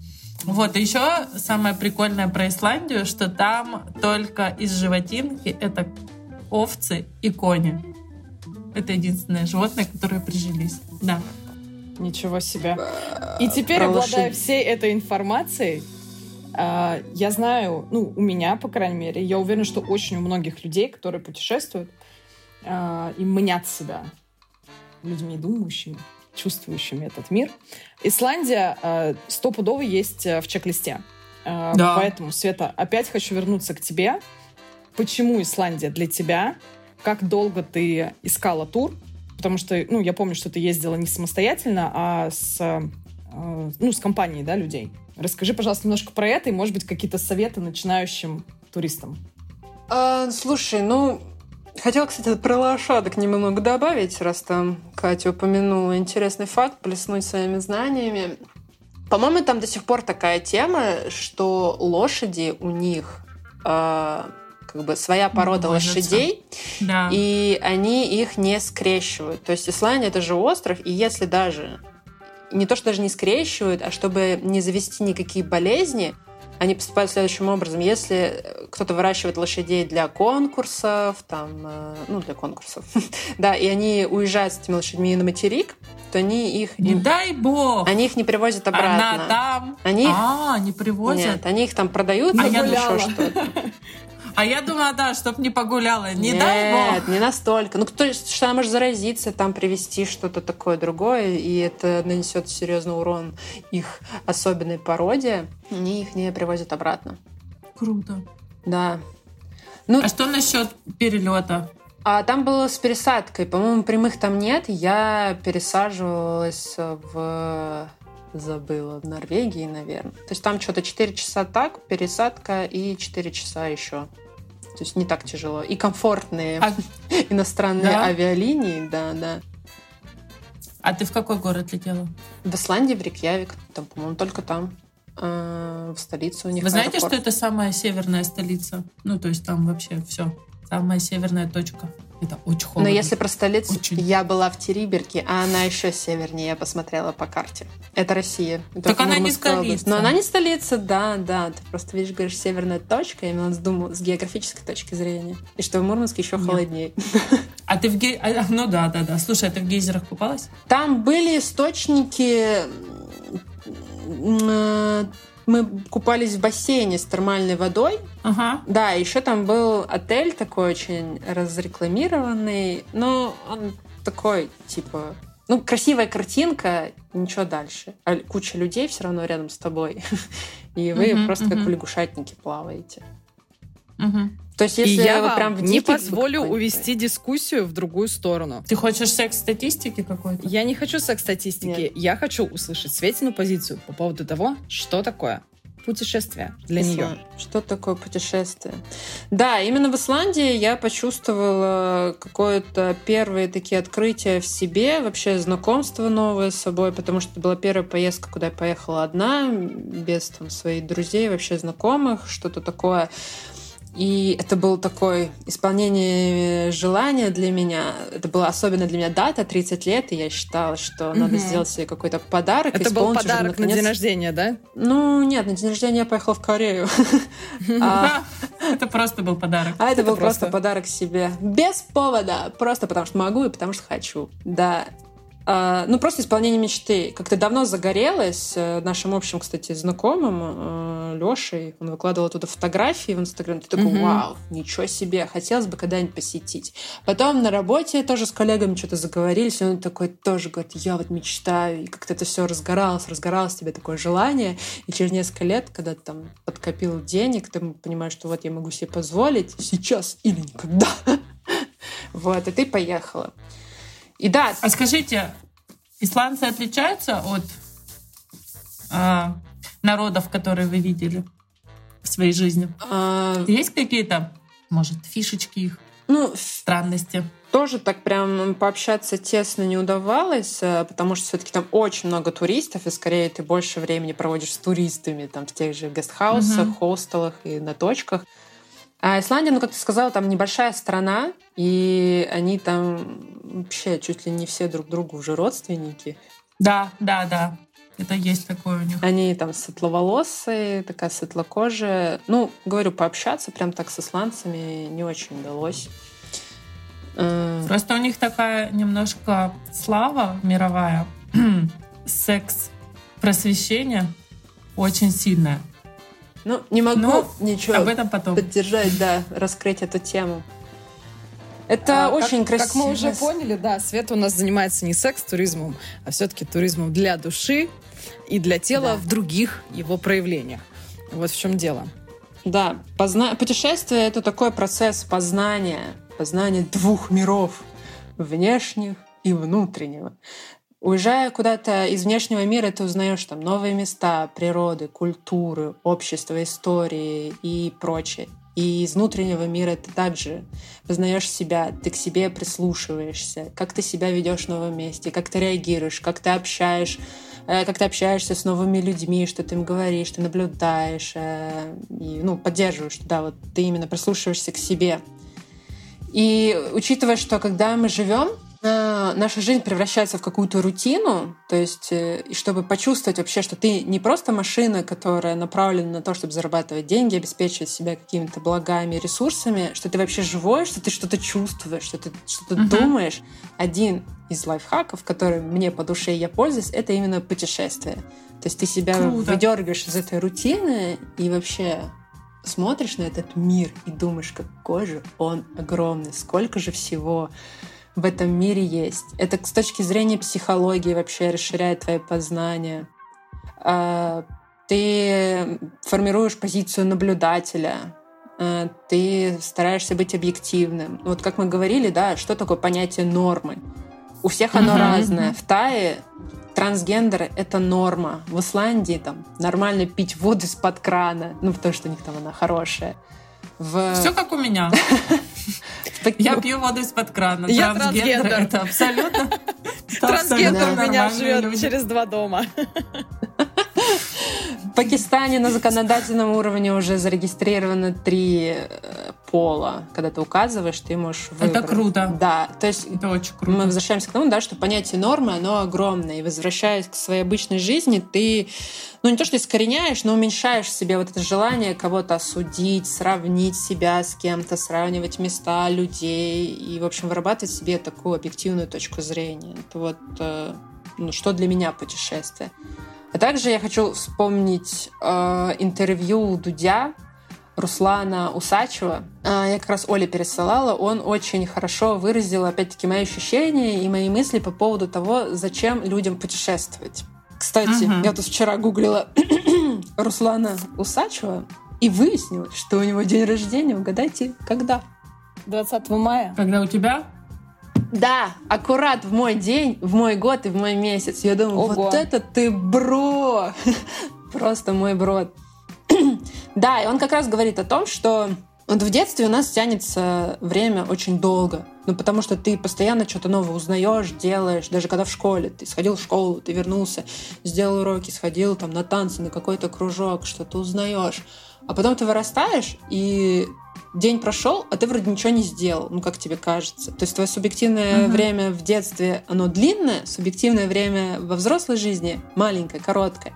[SPEAKER 3] Вот, и еще самое прикольное про Исландию, что там только из животинки это овцы и кони. Это единственное животное, которое прижились. Да.
[SPEAKER 4] Ничего себе. И теперь,
[SPEAKER 2] Про
[SPEAKER 4] обладая
[SPEAKER 2] лошадь.
[SPEAKER 4] всей этой информацией, а, я знаю, ну, у меня, по крайней мере, я уверена, что очень у многих людей, которые путешествуют, а, и мнят себя людьми думающими, чувствующими этот мир. Исландия а, стопудово есть а, в чек-листе. А,
[SPEAKER 3] Да.
[SPEAKER 4] Поэтому, Света, опять хочу вернуться к тебе. Почему Исландия для тебя? Как долго ты искала тур? Потому что, ну, я помню, что ты ездила не самостоятельно, а с, э, ну, с компанией, да, людей. Расскажи, пожалуйста, немножко про это и, может быть, какие-то советы начинающим туристам.
[SPEAKER 2] А, слушай, ну, хотела, кстати, про лошадок немного добавить, раз там Катя упомянула интересный факт, плеснуть своими знаниями. По-моему, там до сих пор такая тема, что лошади у них а, как бы своя порода
[SPEAKER 3] Возятся.
[SPEAKER 2] лошадей,
[SPEAKER 3] Да.
[SPEAKER 2] и они их не скрещивают. То есть Исландия это же остров, и если даже не то, что даже не скрещивают, а чтобы не завести никакие болезни, они поступают следующим образом. Если кто-то выращивает лошадей для конкурсов, там, э, ну, для конкурсов, да, и они уезжают с этими лошадьми на материк, то они их
[SPEAKER 3] Не дай бог!
[SPEAKER 2] они их не привозят обратно.
[SPEAKER 3] Она там.
[SPEAKER 2] Они-
[SPEAKER 3] А, не привозят.
[SPEAKER 2] Нет, они их там продают,
[SPEAKER 3] А я
[SPEAKER 2] еще что-то.
[SPEAKER 3] А я думала, да, чтоб не погуляла. Не
[SPEAKER 2] Нет,
[SPEAKER 3] дай бог.
[SPEAKER 2] не настолько. Ну, кто, что она может заразиться, там привести что-то такое другое, и это нанесет серьезный урон их особенной породе. Они их не привозят обратно.
[SPEAKER 3] Круто.
[SPEAKER 2] Да. Ну,
[SPEAKER 3] А что насчет перелета?
[SPEAKER 2] а там было с пересадкой. По-моему, прямых там нет. Я пересаживалась в забыла, в Норвегии, наверное. То есть там что-то 4 часа так, пересадка и 4 часа еще. То есть не так тяжело. И комфортные
[SPEAKER 3] А,
[SPEAKER 2] иностранные
[SPEAKER 3] Да?
[SPEAKER 2] авиалинии, да, да.
[SPEAKER 3] а ты в какой город летела?
[SPEAKER 2] В Исландии, в Рикьявик, там, по-моему, только там. э, в столице у них
[SPEAKER 3] Вы знаете,
[SPEAKER 2] аэропорт.
[SPEAKER 3] что это самая северная столица? Ну, то есть там вообще все. Самая северная точка. Это очень
[SPEAKER 2] Но
[SPEAKER 3] холодно.
[SPEAKER 2] если про столицу,
[SPEAKER 3] Очень.
[SPEAKER 2] я была в Териберке, а она еще севернее, я посмотрела по карте. Это Россия. Это
[SPEAKER 3] Так она не
[SPEAKER 2] Мурманская область.
[SPEAKER 3] столица.
[SPEAKER 2] Но она не столица, да, да. Ты просто видишь, говоришь, северная точка, я в виду с географической точки зрения. И что в Мурманске еще
[SPEAKER 3] Нет.
[SPEAKER 2] холоднее.
[SPEAKER 3] А ты в ге... а, Ну да, да, да. Слушай, а ты в гейзерах купалась?
[SPEAKER 2] Там были источники... э, Мы купались в бассейне с термальной водой.
[SPEAKER 3] Ага.
[SPEAKER 2] Да, еще там был отель такой очень разрекламированный, но он такой, типа... Ну, красивая картинка, ничего дальше. А куча людей все равно рядом с тобой. И вы
[SPEAKER 3] Мгм,
[SPEAKER 2] просто как
[SPEAKER 3] мгм.
[SPEAKER 2] в лягушатнике плаваете.
[SPEAKER 3] Мгм.
[SPEAKER 2] То есть,
[SPEAKER 4] И
[SPEAKER 2] если
[SPEAKER 4] я
[SPEAKER 2] вы
[SPEAKER 4] вам
[SPEAKER 2] прям в
[SPEAKER 4] не позволю увести дискуссию в другую сторону.
[SPEAKER 3] Ты хочешь секс-статистики какой-то?
[SPEAKER 4] Я не хочу секс-статистики,
[SPEAKER 2] Нет.
[SPEAKER 4] я хочу услышать Светину позицию по поводу того, что такое путешествие для
[SPEAKER 2] Исланд.
[SPEAKER 4] нее.
[SPEAKER 2] Что такое путешествие? Да, именно в Исландии я почувствовала какое-то первые такие открытия в себе, вообще знакомство новое с собой, потому что это была первая поездка, куда я поехала одна, без там, своих друзей, вообще знакомых, что-то такое. И это был такое исполнение желания для меня. Это была особенно для меня дата, 30 лет, и я считала, что надо
[SPEAKER 4] Мгм.
[SPEAKER 2] сделать себе какой-то подарок.
[SPEAKER 4] Это был
[SPEAKER 2] исполнить уже,
[SPEAKER 4] подарок на
[SPEAKER 2] наконец-
[SPEAKER 4] день рождения, да?
[SPEAKER 2] Ну, нет, на день рождения я поехала в Корею. А,
[SPEAKER 3] Это просто был подарок.
[SPEAKER 2] а это был просто. подарок себе. Без повода. Просто потому что могу и потому что хочу. Да. А, Ну, просто исполнение мечты. Как-то давно загорелось э, нашим общим, кстати, знакомым Лешей. Он выкладывал оттуда фотографии в Инстаграм. Ты такой, вау, ничего себе, хотелось бы когда-нибудь посетить. Потом на работе тоже с коллегами что-то заговорились, и он такой тоже говорит, я вот мечтаю. И как-то это все разгоралось, разгоралось тебе такое желание. И через несколько лет, когда ты там подкопил денег, ты понимаешь, что вот я могу себе позволить сейчас или никогда. Вот, и ты поехала. И да,
[SPEAKER 3] А скажите, исландцы отличаются от а, народов, которые вы видели в своей жизни?
[SPEAKER 2] а,
[SPEAKER 3] Есть какие-то, может, фишечки их,
[SPEAKER 2] ну,
[SPEAKER 3] странности?
[SPEAKER 2] тоже так прям пообщаться тесно не удавалось, э, потому что все-таки там очень много туристов, и скорее ты больше времени проводишь с туристами, там в тех же гестхаусах,
[SPEAKER 3] Мгм.
[SPEAKER 2] хостелах и на точках. А Исландия, ну, как ты сказала, там небольшая страна, и они там вообще чуть ли не все друг другу уже родственники.
[SPEAKER 3] Да, да, да. Это есть такое у них.
[SPEAKER 2] Они там светловолосые, такая светлокожая. Ну, говорю, пообщаться прям так с исландцами не очень удалось. Э,
[SPEAKER 3] Просто у них такая немножко слава мировая, секс-просвещение очень сильное.
[SPEAKER 2] Ну, не могу
[SPEAKER 3] Ну,
[SPEAKER 2] ничего
[SPEAKER 3] Об этом потом.
[SPEAKER 2] поддержать, да, раскрыть эту тему. Это
[SPEAKER 4] А,
[SPEAKER 2] очень
[SPEAKER 4] как,
[SPEAKER 2] красиво.
[SPEAKER 4] Как мы уже поняли, да, Света у нас занимается не секс-туризмом, а все-таки туризмом для души и для тела
[SPEAKER 2] Да.
[SPEAKER 4] в других его проявлениях. Вот в чем дело.
[SPEAKER 2] Да, позна... путешествие — это такой процесс познания, познания двух миров, внешних и внутреннего. Уезжая куда-то из внешнего мира, ты узнаешь там новые места, природы, культуры, общество, истории и прочее. И из внутреннего мира ты также познаешь себя, ты к себе прислушиваешься, как ты себя ведешь в новом месте, как ты реагируешь, как ты общаешь, э, как ты общаешься с новыми людьми, что ты им говоришь, ты наблюдаешь э, и ну, поддерживаешь, да, вот ты именно прислушиваешься к себе. И учитывая, что когда мы живем, наша жизнь превращается в какую-то рутину, то есть, э, и чтобы почувствовать вообще, что ты не просто машина, которая направлена на то, чтобы зарабатывать деньги, обеспечивать себя какими-то благами, ресурсами, что ты вообще живой, что ты что-то чувствуешь, что ты что-то
[SPEAKER 3] Мгм.
[SPEAKER 2] думаешь. Один из лайфхаков, который мне по душе я пользуюсь, это именно путешествие. То есть ты себя
[SPEAKER 3] Круто.
[SPEAKER 2] выдергиваешь из этой рутины и вообще смотришь на этот мир и думаешь, какой же он огромный, сколько же всего в этом мире есть. Это с точки зрения психологии вообще расширяет твои познания. А, Ты формируешь позицию наблюдателя, а, ты стараешься быть объективным. Вот как мы говорили, да, что такое понятие нормы? У всех оно
[SPEAKER 3] Мгм.
[SPEAKER 2] разное. В Тае трансгендер — это норма. В Исландии там нормально пить воду из-под крана, ну, потому что у них там она хорошая. В...
[SPEAKER 3] Все как у меня.
[SPEAKER 2] в
[SPEAKER 3] Я пью воду из-под крана.
[SPEAKER 4] Я
[SPEAKER 3] Трансгендер это абсолютно...
[SPEAKER 4] Трансгендер у меня живет через два дома.
[SPEAKER 2] Пакистане на законодательном уровне уже зарегистрировано три э, пола. Когда ты указываешь, ты можешь выбрать.
[SPEAKER 3] Это круто.
[SPEAKER 2] Да, то есть
[SPEAKER 3] Это очень круто.
[SPEAKER 2] мы возвращаемся к тому, да, что понятие нормы, оно огромное. И возвращаясь к своей обычной жизни, ты, ну не то, что искореняешь, но уменьшаешь в себе вот это желание кого-то осудить, сравнить себя с кем-то, сравнивать места, людей и, в общем, вырабатывать себе такую объективную точку зрения. Это вот э, ну, что для меня путешествие. А также я хочу вспомнить э, интервью Дудя, Руслана Усачева. Э, я как раз Оле пересылала. Он очень хорошо выразил, опять-таки, мои ощущения и мои мысли по поводу того, зачем людям путешествовать. Кстати,
[SPEAKER 3] Мгм.
[SPEAKER 2] я тут вчера гуглила Руслана Усачева и выяснила, что у него день рождения, угадайте, когда?
[SPEAKER 4] 20 мая.
[SPEAKER 3] Когда у тебя?
[SPEAKER 2] Да, аккурат в мой день, в мой год и в мой месяц. Я думаю,
[SPEAKER 4] Ого.
[SPEAKER 2] вот это ты бро! Просто мой бро. Да, и он как раз говорит о том, что вот в детстве у нас тянется время очень долго. Ну, потому что ты постоянно что-то новое узнаешь, делаешь. Даже когда в школе. Ты сходил в школу, ты вернулся, сделал уроки, сходил там на танцы, на какой-то кружок, что-то узнаешь. А потом ты вырастаешь, и день прошел, а ты вроде ничего не сделал, ну, как тебе кажется. То есть твое субъективное
[SPEAKER 3] Мгм.
[SPEAKER 2] время в детстве, оно длинное, субъективное время во взрослой жизни маленькое, короткое.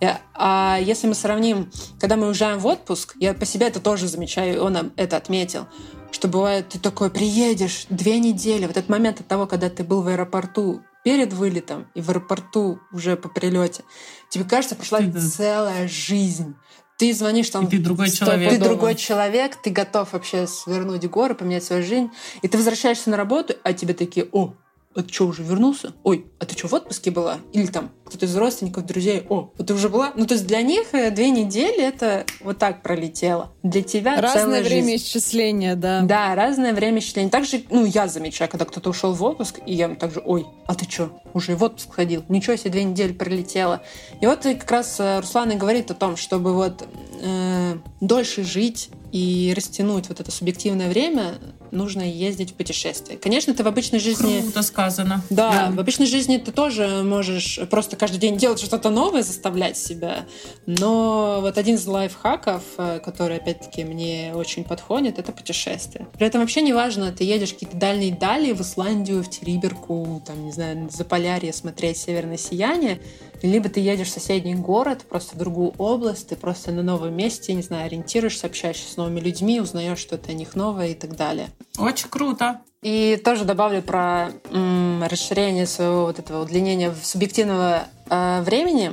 [SPEAKER 2] Э, А если мы сравним, когда мы уезжаем в отпуск, я по себе это тоже замечаю, и он это отметил, что бывает, ты такой приедешь две недели, вот этот момент от того, когда ты был в аэропорту перед вылетом и в аэропорту уже по прилете, тебе кажется, прошла
[SPEAKER 3] Ты да.
[SPEAKER 2] целая жизнь. Ты звонишь там...
[SPEAKER 3] И ты другой
[SPEAKER 2] сто-
[SPEAKER 3] человек.
[SPEAKER 2] Ты
[SPEAKER 4] Дома.
[SPEAKER 2] другой человек, ты готов вообще свернуть горы, поменять свою жизнь. И ты возвращаешься на работу, а тебе такие, о, а ты что, уже вернулся? Ой, а ты что, в отпуске была? Или там кто-то из родственников, друзей, о, а ты уже была? Ну, то есть для них э, две недели это вот так пролетело. Для тебя
[SPEAKER 4] Разное
[SPEAKER 2] целая
[SPEAKER 4] время
[SPEAKER 2] жизнь.
[SPEAKER 4] исчисления, да.
[SPEAKER 2] Да, разное время исчисления. Также, ну, я замечаю, когда кто-то ушел в отпуск, и я также, ой, а ты что, уже в отпуск ходил? Ничего себе, две недели пролетело. И вот как раз э, Руслан и говорит о том, чтобы вот э, дольше жить и растянуть вот это субъективное время, нужно ездить в путешествие. Конечно, ты в обычной жизни...
[SPEAKER 3] Круто сказано.
[SPEAKER 2] Да, в обычной жизни ты тоже можешь просто каждый день делать что-то новое, заставлять себя. Но вот один из лайфхаков, э, который, опять-таки, мне очень подходит, это путешествие. При этом вообще не важно, ты едешь какие-то дальние дали, в Исландию, в Териберку, там, не знаю, за Полярье смотреть северное сияние, либо ты едешь в соседний город, просто в другую область, ты просто на новом месте, не знаю, ориентируешься, общаешься с новыми людьми, узнаешь что-то о них новое и так далее.
[SPEAKER 3] Очень круто.
[SPEAKER 2] И тоже добавлю про м, расширение своего вот этого удлинения субъективного э, времени.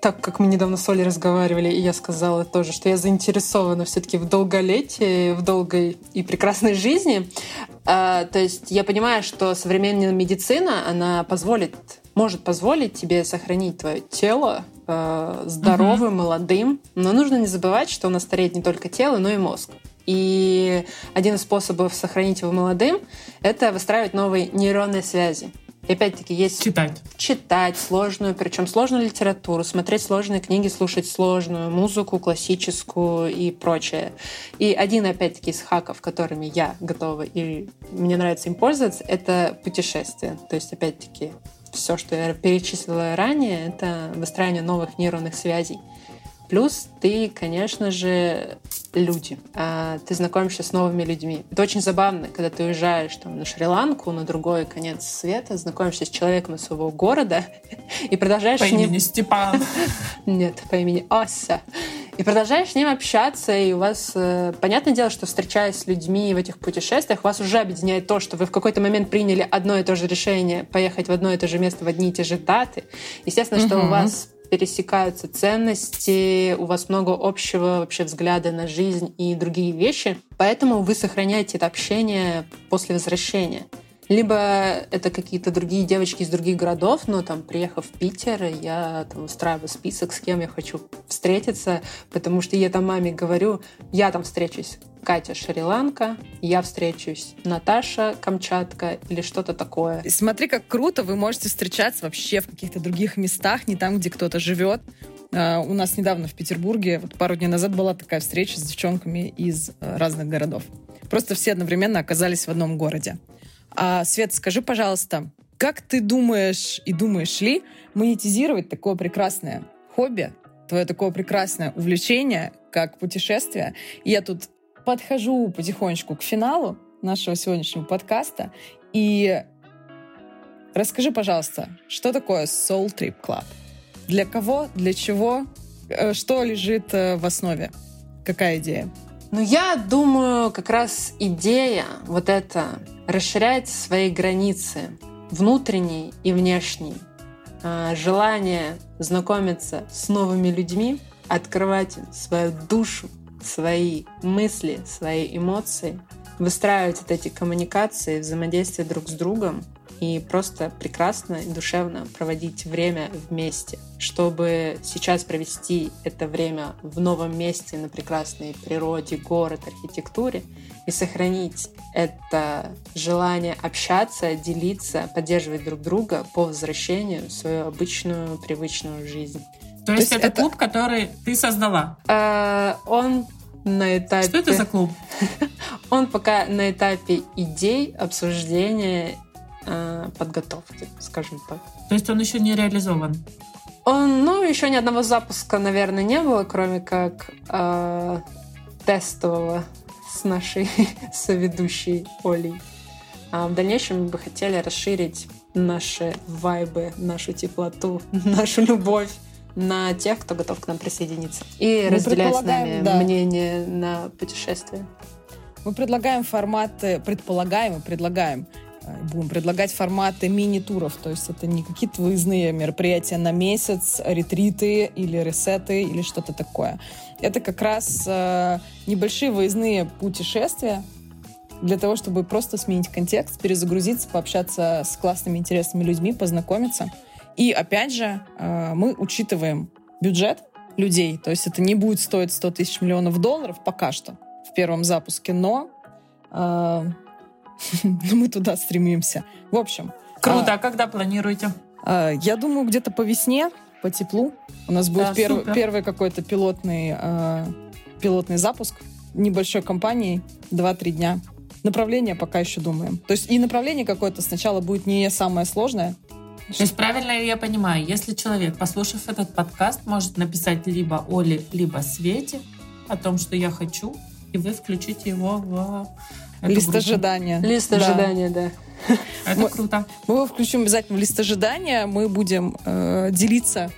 [SPEAKER 2] Так как мы недавно с Олей разговаривали, и я сказала тоже, что я заинтересована все-таки в долголетии, в долгой и прекрасной жизни. Э, то есть я понимаю, что современная медицина, она позволит, может позволить тебе сохранить твое тело э, здоровым, молодым. Но нужно не забывать, что у нас стареет не только тело, но и мозг. И один из способов сохранить его молодым — это выстраивать новые нейронные связи. И опять-таки есть
[SPEAKER 3] Читать.
[SPEAKER 2] читать сложную, причем сложную литературу, смотреть сложные книги, слушать сложную музыку, классическую и прочее. И один, опять-таки, из хаков, которыми я готова и мне нравится им пользоваться, это путешествие. То есть, опять-таки, все, что я перечислила ранее, это выстраивание новых нейронных связей. Плюс ты, конечно же, люди. А, Ты знакомишься с новыми людьми. Это очень забавно, когда ты уезжаешь там, на Шри-Ланку, на другой конец света, знакомишься с человеком из своего города и продолжаешь
[SPEAKER 3] По
[SPEAKER 2] с ним...
[SPEAKER 3] имени Степан.
[SPEAKER 2] Нет, по имени Ося. И продолжаешь с ним общаться, и у вас, э, понятное дело, что встречаясь с людьми в этих путешествиях, вас уже объединяет то, что вы в какой-то момент приняли одно и то же решение поехать в одно и то же место в одни и те же даты. Естественно, что у вас пересекаются ценности, у вас много общего вообще взгляда на жизнь и другие вещи. Поэтому вы сохраняете это общение после возвращения. Либо это какие-то другие девочки из других городов, но там, приехав в Питер, я там устраиваю список, с кем я хочу встретиться, потому что я там маме говорю, я там встречусь Катя Шри-Ланка, я встречусь Наташа Камчатка или что-то такое.
[SPEAKER 4] Смотри, как круто вы можете встречаться вообще в каких-то других местах, не там, где кто-то живет. А, У нас недавно в Петербурге, вот пару дней назад была такая встреча с девчонками из э, разных городов. Просто все одновременно оказались в одном городе. А, Свет, скажи, пожалуйста, как ты думаешь и думаешь ли монетизировать такое прекрасное хобби твое такое прекрасное увлечение, как путешествие. Я тут подхожу потихонечку к финалу нашего сегодняшнего подкаста. И расскажи, пожалуйста, что такое Soul Trip Club? Для кого, для чего, э, что лежит э, в основе? Какая идея?
[SPEAKER 2] Ну, я думаю, как раз идея вот эта расширять свои границы внутренние и внешние. А, желание знакомиться с новыми людьми, открывать свою душу, свои мысли, свои эмоции, выстраивать вот эти коммуникации, взаимодействие друг с другом и просто прекрасно и душевно проводить время вместе, чтобы сейчас провести это время в новом месте, на прекрасной природе, город, архитектуре и сохранить это желание общаться, делиться, поддерживать друг друга по возвращению в свою обычную, привычную жизнь.
[SPEAKER 3] То, То есть, есть это, это клуб, который ты создала?
[SPEAKER 2] Э, он на этапе...
[SPEAKER 3] Что это за клуб?
[SPEAKER 2] Он пока на этапе идей, обсуждения, э, подготовки, скажем так.
[SPEAKER 3] То есть он еще не реализован?
[SPEAKER 2] Он, ну, еще ни одного запуска, наверное, не было, кроме как э, тестового с нашей соведущей Олей. А в дальнейшем мы бы хотели расширить наши вайбы, нашу теплоту, нашу любовь на тех, кто готов к нам присоединиться. И мы разделять с нами да. мнение на путешествие.
[SPEAKER 4] Мы предлагаем форматы, предполагаем и предлагаем будем предлагать форматы мини-туров, то есть это не какие-то выездные мероприятия на месяц, ретриты или ресеты или что-то такое. Это как раз э, небольшие выездные путешествия для того, чтобы просто сменить контекст, перезагрузиться, пообщаться с классными, интересными людьми, познакомиться. И опять же, э, мы учитываем бюджет людей, то есть это не будет стоить 100 тысяч миллионов долларов пока что в первом запуске, но э, мы туда стремимся. В общем.
[SPEAKER 3] Круто. А, а когда планируете?
[SPEAKER 4] Э, я думаю, где-то по весне по теплу. У нас будет да, перв, первый какой-то пилотный, э, пилотный запуск небольшой компании 2-3 дня. Направление пока еще думаем. То есть и направление какое-то сначала будет не самое сложное.
[SPEAKER 3] То есть правильно ли я понимаю, если человек, послушав этот подкаст, может написать либо Оле, либо Свете о том, что я хочу, и вы включите его в
[SPEAKER 4] Лист группу. ожидания.
[SPEAKER 2] Лист ожидания, да.
[SPEAKER 3] Это мы, круто.
[SPEAKER 4] Мы его включим обязательно в лист ожидания. Мы будем э, делиться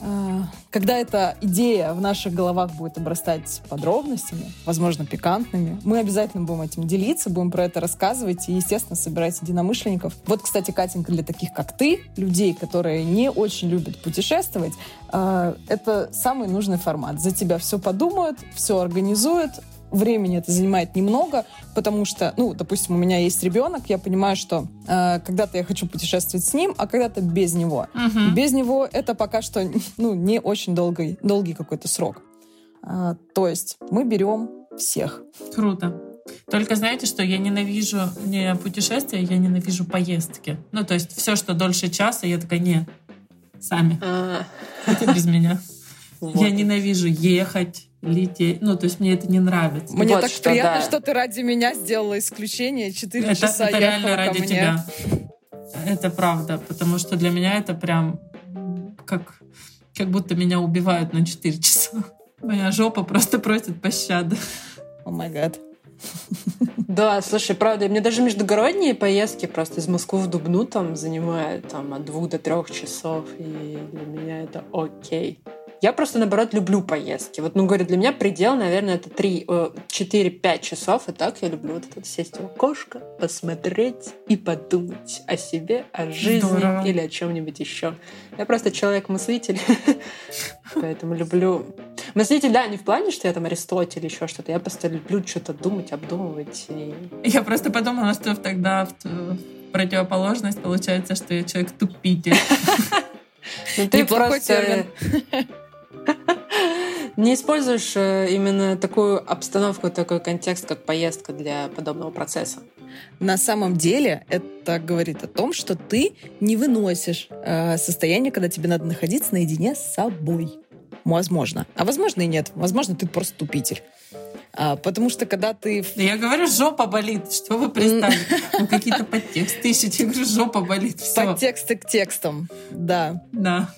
[SPEAKER 4] э, когда эта идея в наших головах будет обрастать подробностями, возможно, пикантными, мы обязательно будем этим делиться, будем про это рассказывать и, естественно, собирать единомышленников. Вот, кстати, Катенька, для таких, как ты, людей, которые не очень любят путешествовать, э, это самый нужный формат. За тебя все подумают, все организуют, времени это занимает немного, потому что, ну, допустим, у меня есть ребенок, я понимаю, что э, когда-то я хочу путешествовать с ним, а когда-то без него. Угу. Без него это пока что, ну, не очень долгий, долгий какой-то срок. А, то есть мы берем всех.
[SPEAKER 3] Круто. Только знаете, что я ненавижу не путешествия, я ненавижу поездки. Ну, то есть все, что дольше часа, я такая, не, сами. А. Это без меня. Я ненавижу ехать, лететь. Ну, то есть мне это не нравится.
[SPEAKER 4] Мне вот так что, приятно, да. что ты ради меня сделала исключение. Четыре это, часа
[SPEAKER 3] это реально ради
[SPEAKER 4] мне.
[SPEAKER 3] тебя. Это правда, потому что для меня это прям как, как будто меня убивают на 4 часа. Моя жопа просто просит пощады.
[SPEAKER 4] О май гад.
[SPEAKER 2] Да, слушай, правда, мне даже междугородние поездки просто из Москвы в Дубну там занимают там, от двух до трех часов, и для меня это окей. Я просто, наоборот, люблю поездки. Вот, ну, говорю, для меня предел, наверное, это 3-4-5 часов. И так я люблю вот это сесть в окошко, посмотреть и подумать о себе, о жизни Здорово. или о чем-нибудь еще. Я просто человек-мыслитель, поэтому люблю... Мыслитель, да, не в плане, что я там Аристотель или еще что-то. Я просто люблю что-то думать, обдумывать. И...
[SPEAKER 3] Я просто подумала, что тогда в противоположность получается, что я человек тупитель.
[SPEAKER 4] Ну, ты Неплохой термин.
[SPEAKER 2] Не используешь э, именно такую обстановку, такой контекст, как поездка для подобного процесса?
[SPEAKER 4] На самом деле это говорит о том, что ты не выносишь э, состояние, когда тебе надо находиться наедине с собой. Возможно. А возможно и нет. Возможно, ты просто тупитель. А, потому что когда ты...
[SPEAKER 3] Я говорю, жопа болит. Что вы пристали? Ну, какие-то подтексты ищете. Я говорю, жопа болит. Все.
[SPEAKER 4] Подтексты к текстам. Да.
[SPEAKER 3] Да.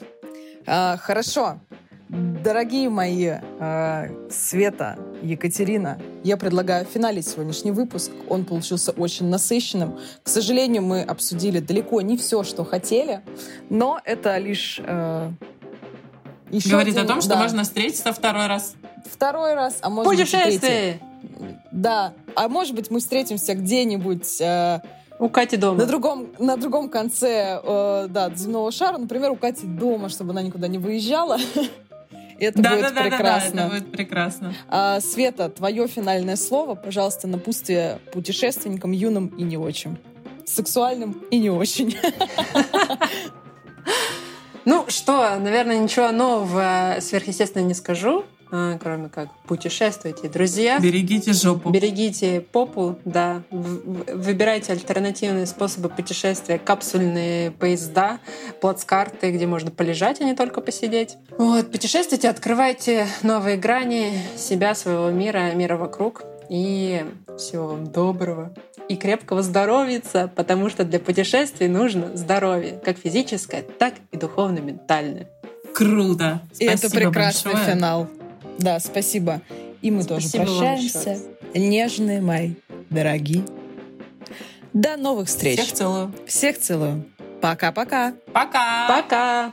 [SPEAKER 4] А, хорошо. Дорогие мои э, Света, Екатерина, я предлагаю финалить сегодняшний выпуск. Он получился очень насыщенным. К сожалению, мы обсудили далеко не все, что хотели, но это лишь э,
[SPEAKER 3] еще Говорит один, о том, что да. можно встретиться второй раз.
[SPEAKER 4] Второй раз, а может быть третий. Да, а может быть мы встретимся где-нибудь... Э,
[SPEAKER 2] у Кати дома.
[SPEAKER 4] На другом, на другом конце э, да, земного шара, например, у Кати дома, чтобы она никуда не выезжала. Это да, будет да, прекрасно.
[SPEAKER 3] Да, да, это будет прекрасно.
[SPEAKER 4] А, Света, твое финальное слово, пожалуйста, напутствие путешественникам юным и не очень. Сексуальным и не очень.
[SPEAKER 2] Ну что, наверное, ничего нового сверхъестественного не скажу. А, кроме как путешествуйте, друзья.
[SPEAKER 3] Берегите жопу.
[SPEAKER 2] Берегите попу, да. Выбирайте альтернативные способы путешествия, капсульные поезда, плацкарты, где можно полежать, а не только посидеть. Вот, путешествуйте, открывайте новые грани себя, своего мира, мира вокруг. И всего вам доброго и крепкого здоровья, потому что для путешествий нужно здоровье, как физическое, так и духовно-ментальное.
[SPEAKER 3] Круто!
[SPEAKER 4] И это прекрасный большое. финал. Да, спасибо. И мы спасибо тоже прощаемся. Нежные мои, дорогие. До новых встреч.
[SPEAKER 3] Всех целую.
[SPEAKER 4] Всех целую. Пока-пока.
[SPEAKER 3] Пока.
[SPEAKER 2] Пока.